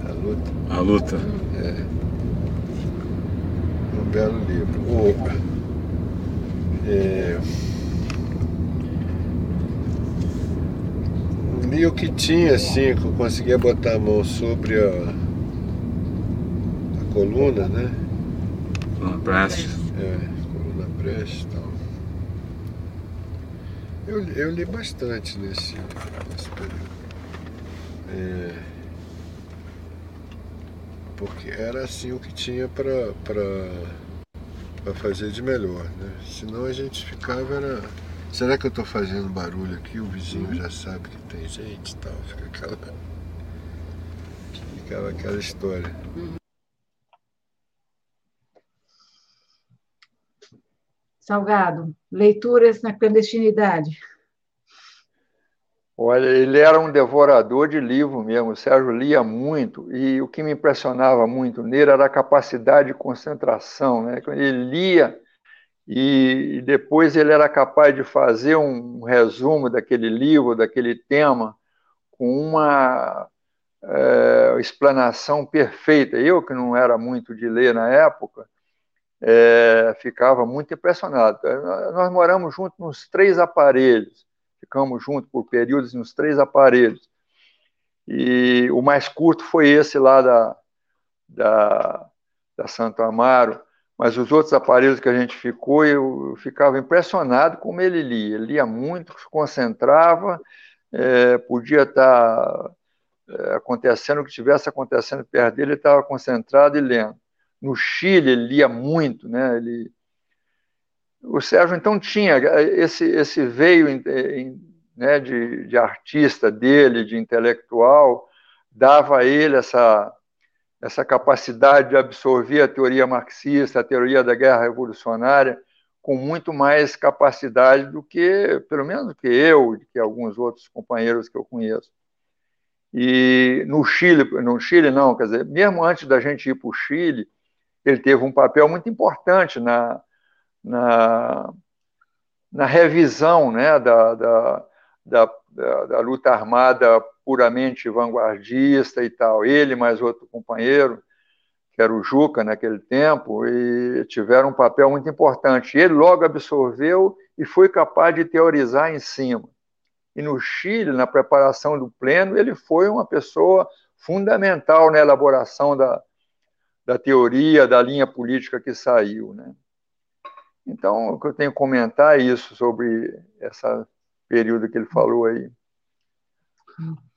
A luta. A luta. É. Um belo livro. O, é, li o que tinha, assim, que eu conseguia botar a mão sobre a, a coluna, né? Coluna Prestes. É, Coluna Prestes e tal. Eu, eu li bastante nesse, nesse período. É... porque era assim o que tinha para fazer de melhor. Né? Senão a gente ficava. Era... Será que eu estou fazendo barulho aqui? O vizinho já sabe que tem gente e tal. Fica aquela, ficava aquela história. Salgado, leituras na clandestinidade. Olha, ele era um devorador de livro mesmo. O Sérgio lia muito e o que me impressionava muito nele era a capacidade de concentração. Né? Ele lia e depois ele era capaz de fazer um resumo daquele livro, daquele tema, com uma é, explanação perfeita. Eu, que não era muito de ler na época, é, ficava muito impressionado. Nós moramos juntos nos três aparelhos ficamos juntos por períodos nos três aparelhos. E o mais curto foi esse lá da, da, da Santo Amaro, mas os outros aparelhos que a gente ficou, eu ficava impressionado como ele lia. Ele lia muito, se concentrava, é, podia estar é, acontecendo o que estivesse acontecendo perto dele, ele estava concentrado e lendo. No Chile, ele lia muito, né? ele o Sérgio, então, tinha esse, esse veio né, de, de artista dele, de intelectual, dava a ele essa, essa capacidade de absorver a teoria marxista, a teoria da guerra revolucionária, com muito mais capacidade do que, pelo menos, que eu, e que alguns outros companheiros que eu conheço. E no Chile, no Chile não, quer dizer, mesmo antes da gente ir para o Chile, ele teve um papel muito importante na, na, na revisão né, da, da, da, da, luta armada puramente vanguardista e tal. Ele mais outro companheiro, que era o Juca naquele tempo, e tiveram um papel muito importante. Ele logo absorveu e foi capaz de teorizar em cima. E no Chile, na preparação do pleno, ele foi uma pessoa fundamental na elaboração da, da teoria, da linha política que saiu. Né? Então, o que eu tenho a comentar é isso sobre esse período que ele falou aí.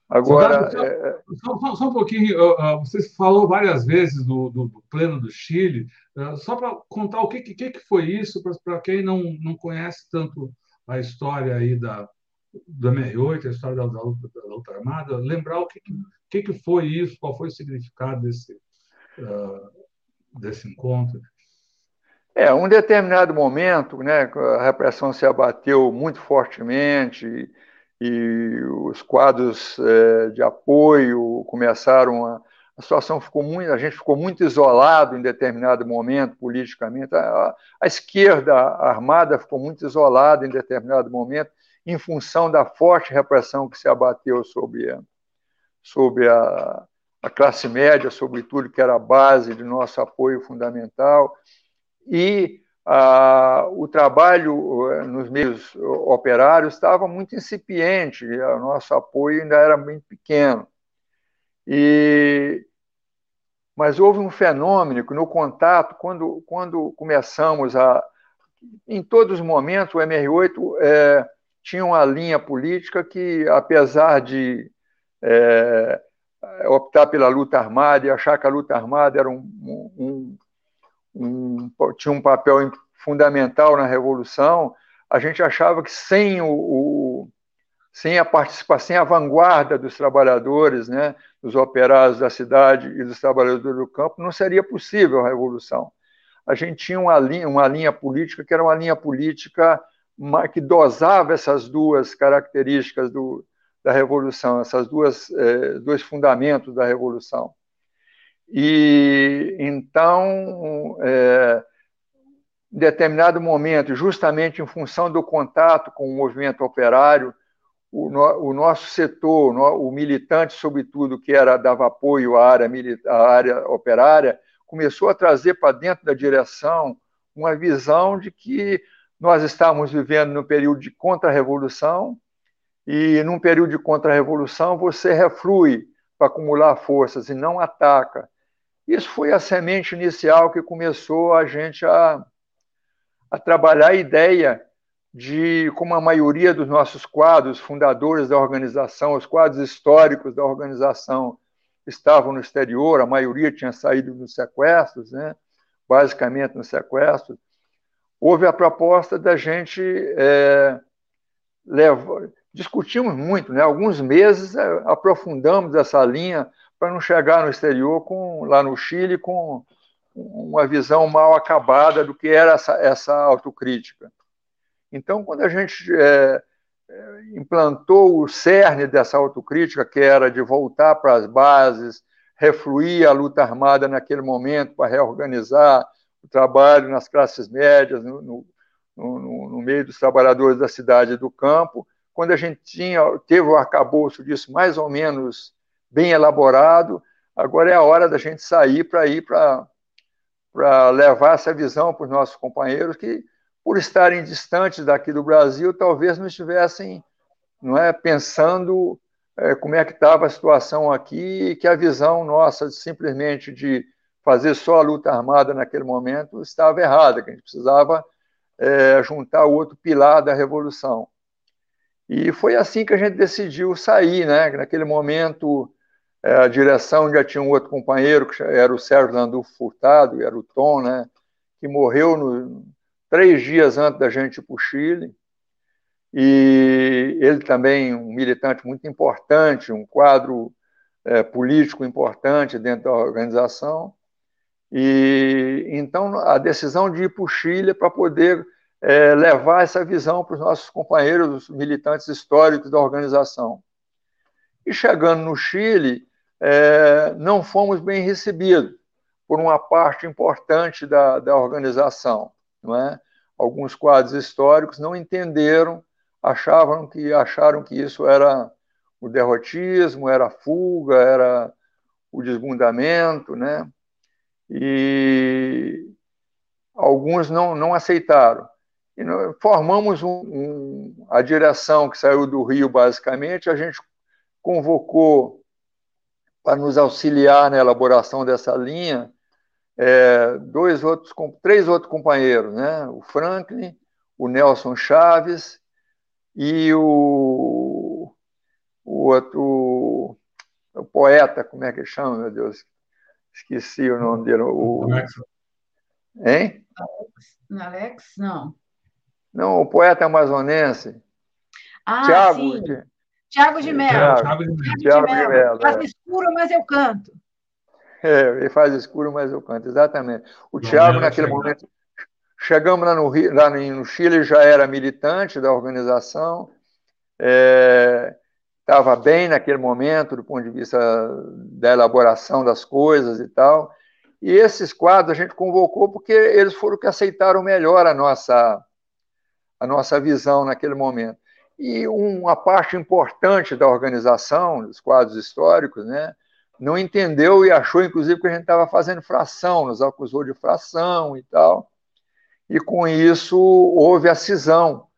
Agora. Só, é... só, só, um pouquinho, você falou várias vezes do, do, do plano do Chile, uh, só para contar o que, que, que foi isso, para quem não, não conhece tanto a história aí da, do MR8, a história da, da, luta, da luta, armada, lembrar o que, que, que foi isso, qual foi o significado desse, uh, desse encontro. É, um determinado momento, né, a repressão se abateu muito fortemente e, e os quadros é, de apoio começaram a a situação ficou muito, a gente ficou muito isolado em determinado momento politicamente. A, a esquerda armada ficou muito isolada em determinado momento em função da forte repressão que se abateu sobre a, sobre a, a classe média, sobretudo que era a base de nosso apoio fundamental e ah, o trabalho eh, nos meios operários estava muito incipiente, o nosso apoio ainda era bem pequeno. E, mas houve um fenômeno que no contato, quando, quando começamos a. Em todos os momentos, o MR8 é, tinha uma linha política que, apesar de é, optar pela luta armada e achar que a luta armada era um, um, um, tinha um papel fundamental na Revolução, a gente achava que sem, o, o, sem a participação, sem a vanguarda dos trabalhadores, né, dos operários da cidade e dos trabalhadores do campo, não seria possível a Revolução. A gente tinha uma linha, uma linha política que era uma linha política que dosava essas duas características do, da Revolução, essas duas eh, dois fundamentos da Revolução. E então, é, em determinado momento, justamente em função do contato com o movimento operário, o, no, o nosso setor, no, o militante, sobretudo, que era dava apoio à área, à área operária, começou a trazer para dentro da direção uma visão de que nós estávamos vivendo no período de contra-revolução e num período de contra-revolução você reflui para acumular forças e não ataca. Isso foi a semente inicial que começou a gente a, a trabalhar a ideia de, como a maioria dos nossos quadros fundadores da organização, os quadros históricos da organização, estavam no exterior, a maioria tinha saído nos sequestros, né? basicamente nos sequestros, houve a proposta da gente é, levar. Discutimos muito, né? alguns meses é, aprofundamos essa linha para não chegar no exterior, com, lá no Chile, com uma visão mal acabada do que era essa, essa autocrítica. Então, quando a gente é, é, implantou o cerne dessa autocrítica, que era de voltar para as bases, refluir a luta armada naquele momento para reorganizar o trabalho nas classes médias, no, no, no, no meio dos trabalhadores da cidade e do campo, quando a gente tinha, teve o arcabouço disso mais ou menos bem elaborado, agora é a hora da gente sair para ir para levar essa visão para os nossos companheiros que, por estarem distantes daqui do Brasil, talvez não estivessem não é, pensando é, como é que estava a situação aqui e que a visão nossa simplesmente de fazer só a luta armada naquele momento estava errada, que a gente precisava é, juntar o outro pilar da revolução. E foi assim que a gente decidiu sair, né? Naquele momento a direção já tinha um outro companheiro, que era o Sérgio Landulfo Furtado, era o Tom, né, que morreu no, três dias antes da gente ir para o Chile. E ele também um militante muito importante, um quadro é, político importante dentro da organização. E então a decisão de ir para o Chile para poder é, levar essa visão para os nossos companheiros, os militantes históricos da organização. E chegando no Chile, é, não fomos bem recebidos por uma parte importante da, da organização. Não é? Alguns quadros históricos não entenderam, achavam que acharam que isso era o derrotismo, era a fuga, era o desbundamento, né? E alguns não, não aceitaram. E formamos um, um, a direção que saiu do Rio, basicamente, a gente convocou para nos auxiliar na elaboração dessa linha, é, dois outros, três outros companheiros, né? o Franklin, o Nelson Chaves e o, o outro o poeta, como é que chama, meu Deus? Esqueci o nome dele. O... Alex. Hein? Alex? Não. Não, o poeta amazonense. Ah, Tiago, sim. Tiago de Mello. Tiago de Mello. Faz é. escuro, mas eu canto. É, ele faz escuro, mas eu canto, exatamente. O Tiago, naquele momento, chegamos lá no, Rio, lá no Chile, já era militante da organização, estava é, bem naquele momento, do ponto de vista da elaboração das coisas e tal. E esses quadros a gente convocou porque eles foram que aceitaram melhor a nossa, a nossa visão naquele momento. E uma parte importante da organização, dos quadros históricos, né, não entendeu e achou, inclusive, que a gente estava fazendo fração, nos acusou de fração e tal. E com isso houve a cisão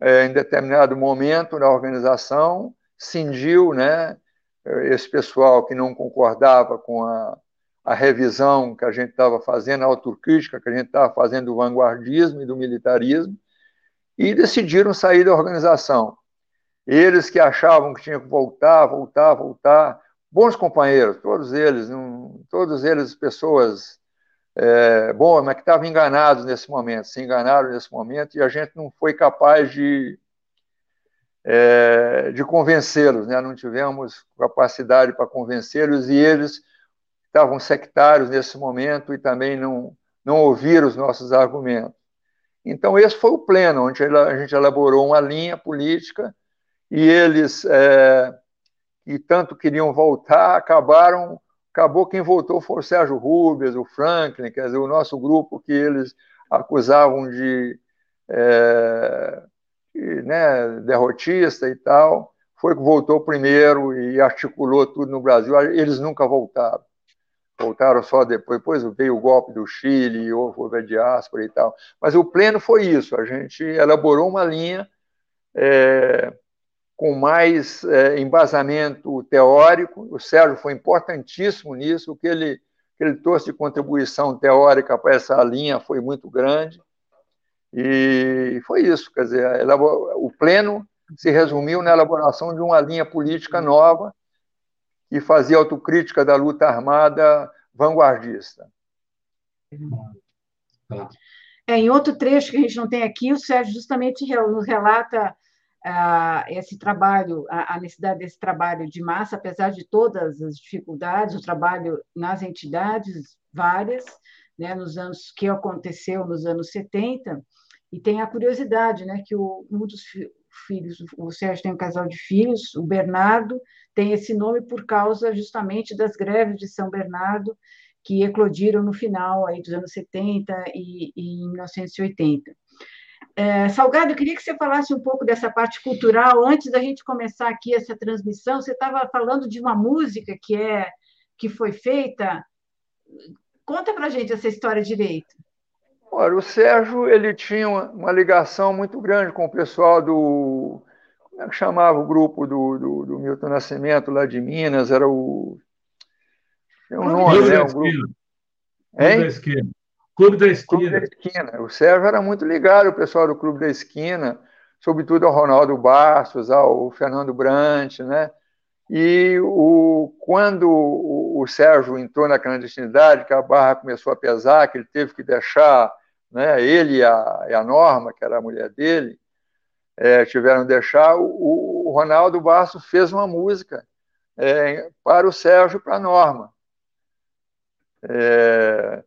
é, em determinado momento na organização, cindiu né, esse pessoal que não concordava com a, a revisão que a gente estava fazendo, a autocrítica que a gente estava fazendo do vanguardismo e do militarismo, e decidiram sair da organização. Eles que achavam que tinham que voltar, voltar, voltar, bons companheiros, todos eles, todos eles pessoas é, boas, mas que estavam enganados nesse momento, se enganaram nesse momento e a gente não foi capaz de, é, de convencê-los, né? não tivemos capacidade para convencê-los e eles estavam sectários nesse momento e também não, não ouviram os nossos argumentos. Então, esse foi o pleno, onde a gente elaborou uma linha política e eles, é, que tanto queriam voltar, acabaram. Acabou quem voltou foi o Sérgio Rubens, o Franklin, quer dizer, o nosso grupo que eles acusavam de, é, de né, derrotista e tal, foi que voltou primeiro e articulou tudo no Brasil. Eles nunca voltaram voltaram só depois, depois veio o golpe do Chile, houve a diáspora e tal. Mas o pleno foi isso, a gente elaborou uma linha é, com mais é, embasamento teórico, o Sérgio foi importantíssimo nisso, o que ele, que ele trouxe de contribuição teórica para essa linha foi muito grande, e foi isso, quer dizer, o pleno se resumiu na elaboração de uma linha política nova, que fazia autocrítica da luta armada vanguardista. É, em outro trecho que a gente não tem aqui, o Sérgio justamente nos relata ah, esse trabalho, a, a, necessidade desse trabalho de massa, apesar de todas as dificuldades, o trabalho nas entidades várias, né, nos anos que aconteceu nos anos 70, e tem a curiosidade, né, que o, um dos filhos, o Sérgio tem um casal de filhos, o Bernardo tem esse nome por causa justamente das greves de São Bernardo, que eclodiram no final aí dos anos 70 e, e em 1980. É, Salgado, eu queria que você falasse um pouco dessa parte cultural antes da gente começar aqui essa transmissão. Você estava falando de uma música que é que foi feita. Conta para gente essa história direito. Olha, o Sérgio ele tinha uma, ligação muito grande com o pessoal do como é que chamava o grupo do, do, do Milton Nascimento lá de Minas? Era o tem um nome, Clube né? Um grupo. Clube da Esquina. Clube da Esquina. Clube da Esquina. O Sérgio era muito ligado ao pessoal do Clube da Esquina, sobretudo ao Ronaldo Bastos, ao Fernando Brant, né? E o, quando o, o Sérgio entrou na clandestinidade, que a barra começou a pesar, que ele teve que deixar, né, ele e a, e a Norma, que era a mulher dele, é, tiveram que deixar, o, o Ronaldo Bastos fez uma música é, para o Sérgio para a Norma. É,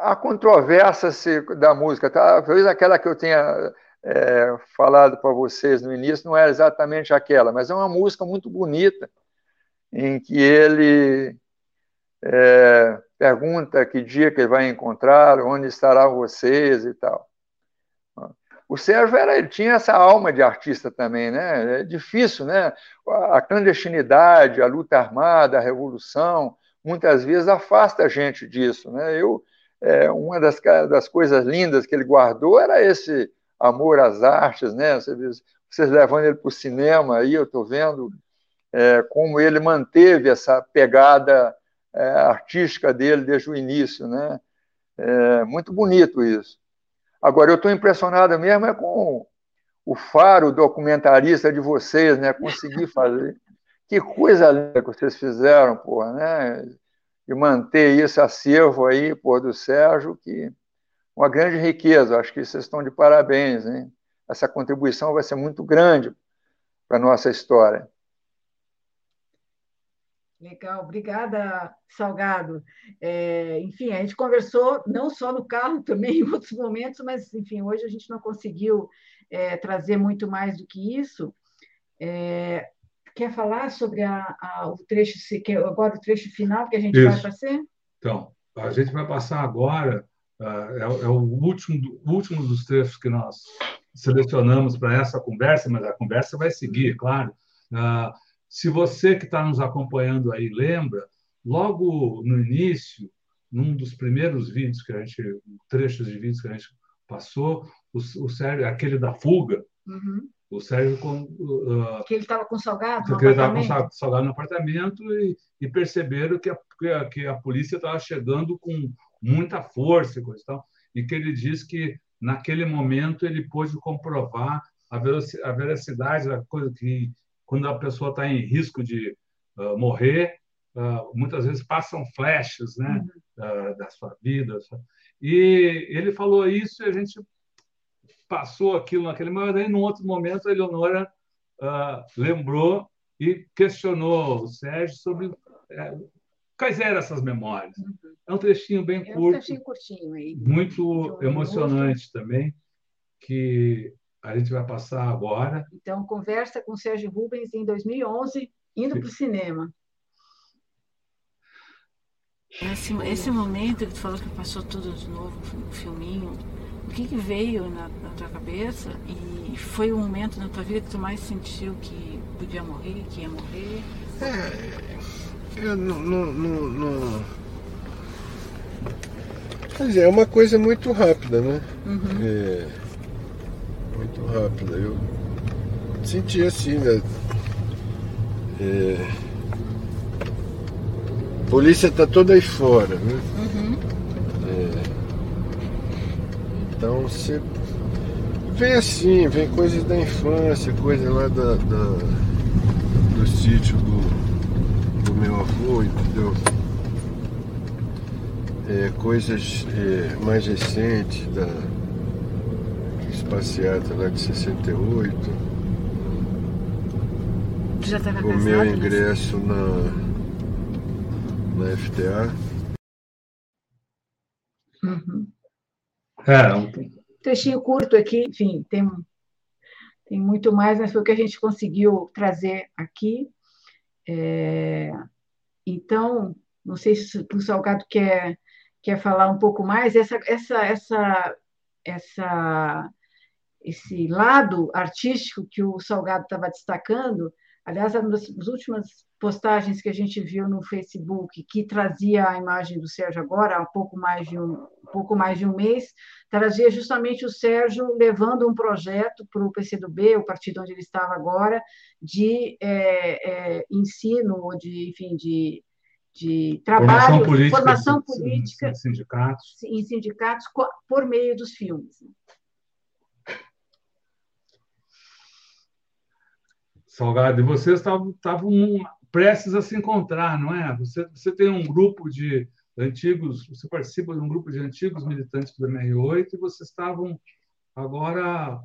a controvérsia da música, talvez aquela que eu tenha é, falado para vocês no início não é exatamente aquela, mas é uma música muito bonita, em que ele é, pergunta que dia que ele vai encontrar, onde estarão vocês e tal. O Sérgio era, ele tinha essa alma de artista também, né? É difícil, né? A clandestinidade, a luta armada, a revolução, muitas vezes afasta a gente disso. Né? Eu, é, uma das, das coisas lindas que ele guardou era esse amor às artes, né? Vocês, vocês levando ele para o cinema, aí eu estou vendo é, como ele manteve essa pegada é, artística dele desde o início, né? É, muito bonito isso. Agora, eu estou impressionado mesmo é com o faro documentarista de vocês, né? Conseguir fazer que coisa linda que vocês fizeram, porra, né? E manter esse acervo aí, pô, do Sérgio, que uma grande riqueza. Acho que vocês estão de parabéns, hein? Essa contribuição vai ser muito grande para a nossa história. Legal, obrigada, Salgado. É, enfim, a gente conversou não só no carro, também em outros momentos, mas, enfim, hoje a gente não conseguiu é, trazer muito mais do que isso. É, Quer falar sobre a, a, o trecho, é agora o trecho final que a gente Isso. vai fazer? Então, a gente vai passar agora, uh, é, é, o último, último dos trechos que nós selecionamos para essa conversa, mas a conversa vai seguir, claro. Uh, se você que está nos acompanhando aí lembra, logo no início, num dos primeiros vídeos que a gente, trechos de vídeos que a gente passou, o, o Sérgio, aquele da fuga, uhum. O Sérgio. Uh, que ele estava com salgado? No que ele estava com salgado no apartamento e, e perceberam que a, que a polícia estava chegando com muita força e coisa e tal. E que ele diz que, naquele momento, ele pôde comprovar a veracidade da coisa que, quando a pessoa está em risco de uh, morrer, uh, muitas vezes passam flashes né, uhum. da sua vida. E ele falou isso e a gente passou aquilo naquele momento, e num outro momento a Eleonora uh, lembrou e questionou o Sérgio sobre é, quais eram essas memórias. É um trechinho bem curto, é um trechinho curtinho aí, muito emocionante também, que a gente vai passar agora. Então, conversa com o Sérgio Rubens em 2011, indo para o cinema. Esse, esse momento que tu falou que passou tudo de novo, um filminho, o que, que veio na, na, tua cabeça e foi o momento na tua vida que tu mais sentiu que podia morrer, que ia morrer? É, eu não, não, não, não... Quer dizer, é uma coisa muito rápida, né? Uhum. É, muito rápida. Eu senti assim, né? É, a polícia tá toda aí fora, né? Uhum. É, então você vem assim, vem coisas da infância, coisas lá da, da do sítio do, do meu avô, entendeu? É, coisas é, mais recentes da espaciata lá de 68. Tu já estava O casado? meu né? ingresso na, na FTA. Uhum. É, um- Trechinho curto aqui, enfim, tem, tem muito mais, mas foi o que a gente conseguiu trazer aqui. É, então, não sei se o Salgado quer, quer falar um pouco mais. Essa, essa, essa, essa, esse lado artístico que o Salgado estava destacando, aliás, uma das últimas postagens que a gente viu no Facebook, que trazia a imagem do Sérgio agora, há pouco mais de um, pouco mais de um mês, trazia justamente o Sérgio levando um projeto para o PCdoB, o partido onde ele estava agora, de é, é, ensino, ou de, enfim, de, de trabalho, formação política, formação política de sindicatos. em sindicatos por meio dos filmes. Salgado, e vocês estavam prestes a se encontrar, não é? Você, você tem um grupo de antigos, você participa de um grupo de antigos militantes do MR8 e vocês estavam agora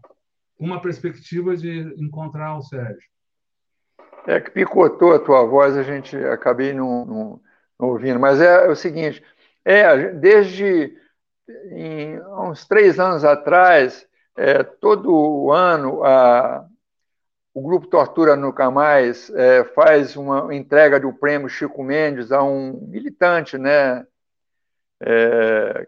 com uma perspectiva de encontrar o Sérgio. É que picotou a tua voz, a gente acabei não, não- não ouvindo. Mas é, o seguinte, é desde em, uns três anos atrás, é, todo ano a, o grupo Tortura Nunca Mais é, faz uma entrega do prêmio Chico Mendes a um militante, né? É,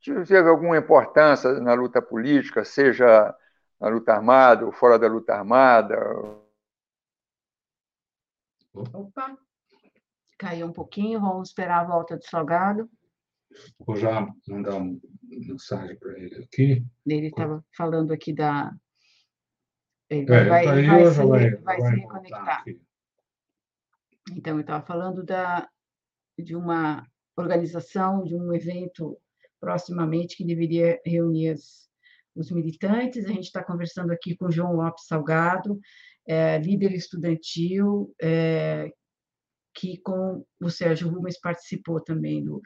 que teve alguma importância na luta política, seja na luta armada ou fora da luta armada, Opa, caiu um pouquinho, vamos esperar a volta do Salgado. Vou já mandar uma mensagem para ele aqui. Ele estava falando aqui da. Ele É, vai, vai se, vai, vai se reconectar. Então, eu estava falando da, de uma organização, de um evento proximamente que deveria reunir as- os militantes. A gente está conversando aqui com João Lopes Salgado, é, líder estudantil, é, que com o Sérgio Rubens participou também do.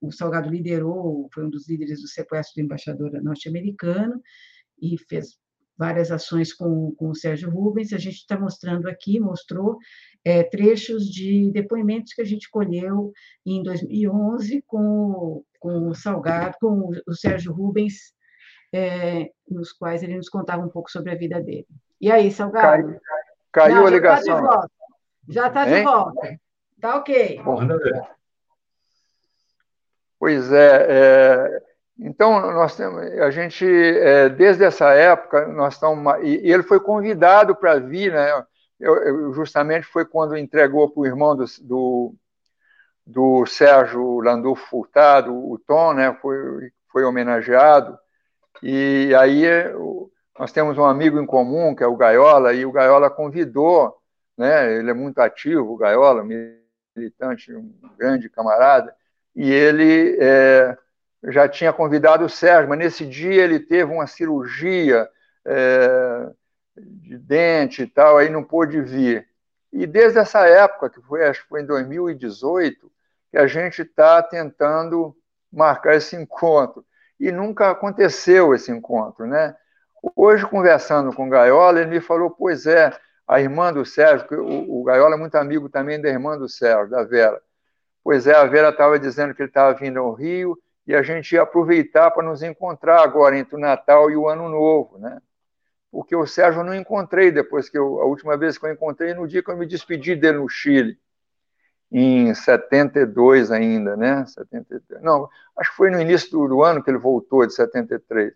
O Salgado liderou, foi um dos líderes do sequestro do embaixador norte-americano e fez várias ações com, com o Sérgio Rubens. A gente está mostrando aqui, mostrou é, trechos de depoimentos que a gente colheu em 2011 com, o- com o Salgado, com o Sérgio Rubens, é, nos quais ele nos contava um pouco sobre a vida dele. E aí, Salgado? Caiu, caiu Não, a já está de ligação. volta. Já está de volta. Tá ok. Ver. Pois é, é, então nós temos, a gente é, desde essa época nós estamos e, ele foi convidado para vir, né? Eu, eu- justamente foi quando entregou para o irmão do, do, do Sérgio Landulfo Furtado, o Tom, né? Foi foi homenageado e aí nós temos um amigo em comum que é o Gaiola e o Gaiola convidou, né? Ele é muito ativo, o Gaiola, militante, um grande camarada e ele é, já tinha convidado o Sérgio, mas nesse dia ele teve uma cirurgia é, de dente e tal, aí não pôde vir. E desde essa época, que foi, acho que foi em 2018, que a gente está tentando marcar esse encontro. E nunca aconteceu esse encontro, né? Hoje, conversando com o Gaiola, ele me falou, pois é, a irmã do Sérgio, o, o Gaiola é muito amigo também da irmã do Sérgio, da Vera. Pois é, a Vera estava dizendo que ele estava vindo ao Rio e a gente ia aproveitar para nos encontrar agora entre o Natal e o Ano Novo, né? Porque o Sérgio eu não encontrei depois que eu, a última vez que eu encontrei, no dia que eu me despedi dele no Chile, em 72 ainda, né? 73. Não, acho que foi no início do, do ano que ele voltou, de 73.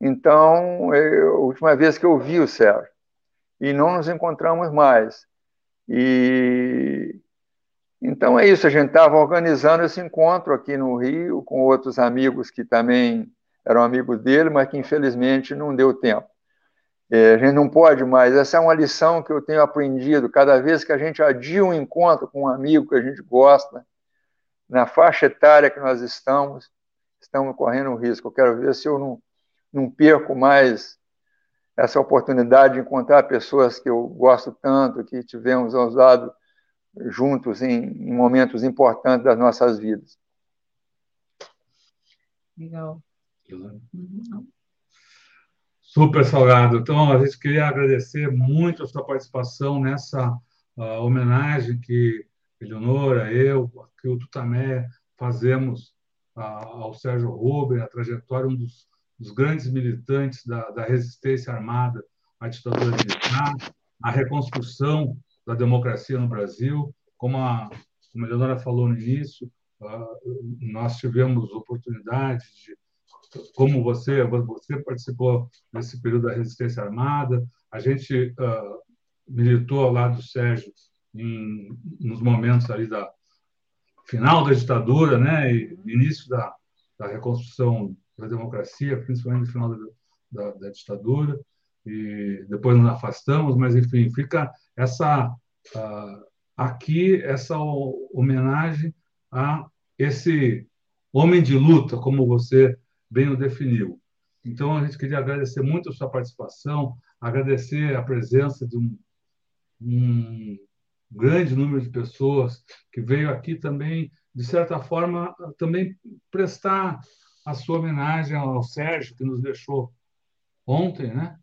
Então, eu, a última vez que eu vi o Sérgio. E não nos encontramos mais. E então é isso, a gente estava organizando esse encontro aqui no Rio com outros amigos que também eram amigos dele, mas que infelizmente não deu tempo. É, a gente não pode mais, essa é uma lição que eu tenho aprendido, cada vez que a gente adia um encontro com um amigo que a gente gosta, na faixa etária que nós estamos, estamos correndo um risco. Eu quero ver se eu não, não perco mais essa oportunidade de encontrar pessoas que eu gosto tanto, que tivemos aos lados juntos em, em momentos importantes das nossas vidas. Legal. Uhum. Super Salgado. Então, a gente queria agradecer muito a sua participação nessa uh, homenagem que Eleonora, eu, aqui o Tutamé fazemos uh, ao Sérgio Rubem, a trajetória, um dos, dos grandes militantes da, da, resistência armada à ditadura militar, a reconstrução da democracia no Brasil, como a, como a falou no início, nós tivemos oportunidade de como você, você participou nesse período da resistência armada, a gente uh, militou ao lado do Sérgio em, nos momentos ali da final da ditadura, né, e início da, da reconstrução da democracia, principalmente no final da, da, da, ditadura, e depois nos afastamos, mas enfim, fica essa uh, aqui essa homenagem a esse homem de luta, como você bem o definiu. Então, a gente queria agradecer muito a sua participação, agradecer a presença de um, um grande número de pessoas que veio aqui também, de certa forma, também prestar a sua homenagem ao Sérgio, que nos deixou ontem, né?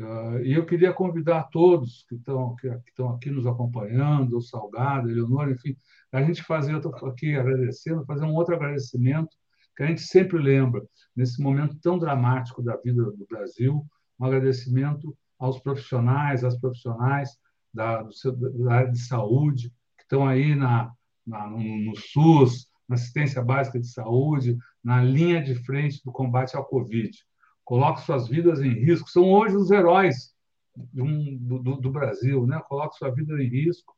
Uh, e eu queria convidar todos que estão, que, estão aqui nos acompanhando, o Salgado, Eleonora, enfim, a gente fazer, eu estou aqui agradecendo, fazer um outro agradecimento que a gente sempre lembra, nesse momento tão dramático da vida do Brasil, um agradecimento aos profissionais, às profissionais da, da área de saúde, que estão aí na, na, no, no SUS, na assistência básica de saúde, na linha de frente do combate ao Covid. Colocam suas vidas em risco, são hoje os heróis do, do, do Brasil, né? colocam sua vida em risco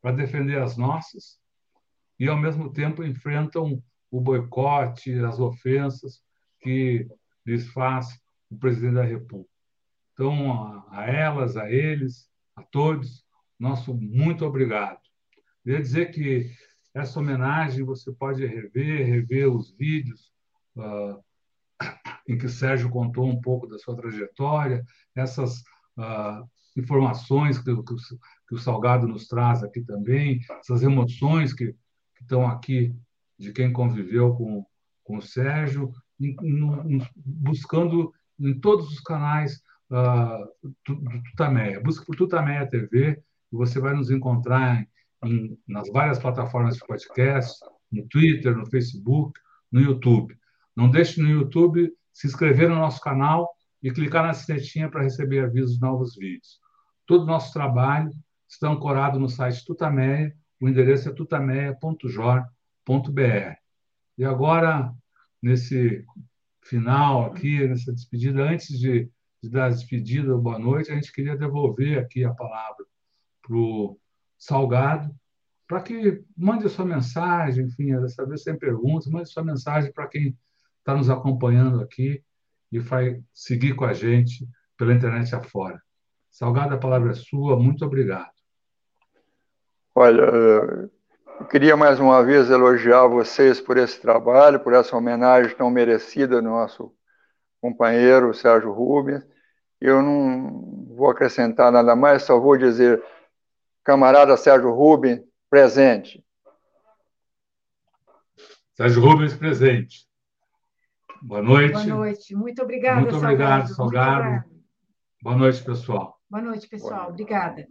para defender as nossas e, ao mesmo tempo, enfrentam o boicote, as ofensas que lhes faz o presidente da República. Então, a, elas, a eles, a todos, nosso muito obrigado. Queria dizer que essa homenagem você pode rever, rever os vídeos uh, em que Sérgio contou um pouco da sua trajetória, essas uh, informações que, que, que, o Salgado nos traz aqui também, essas emoções que, que estão aqui de quem conviveu com, com o Sérgio, buscando em todos os canais uh, do, do Tutameia. Busque por Tutameia TV e você vai nos encontrar em, nas várias plataformas de podcast, no Twitter, no Facebook, no YouTube. Não deixe no YouTube se inscrever no nosso canal e clicar na sinetinha para receber avisos de novos vídeos. Todo o nosso trabalho está ancorado no site Tutameia, o endereço é tutameia.jor.com br E agora, nesse final aqui, nessa despedida, antes de, de dar a despedida, boa noite, a gente queria devolver aqui a palavra para o Salgado, para que mande a sua mensagem, enfim, dessa vez sem perguntas, mande sua mensagem para quem está nos acompanhando aqui e vai seguir com a gente pela internet afora. Salgado, a palavra é sua, muito obrigado. Olha, eu queria mais uma vez elogiar vocês por esse trabalho, por essa homenagem tão merecida ao nosso companheiro Sérgio Rubens. Eu não vou acrescentar nada mais, só vou dizer, camarada Sérgio Rubens, presente. Sérgio Rubens, presente. Boa noite. Boa noite. Muito obrigada, Muito obrigado, Salgado. Muito obrigado. Boa noite, pessoal. Boa noite, pessoal. Boa noite. Obrigada.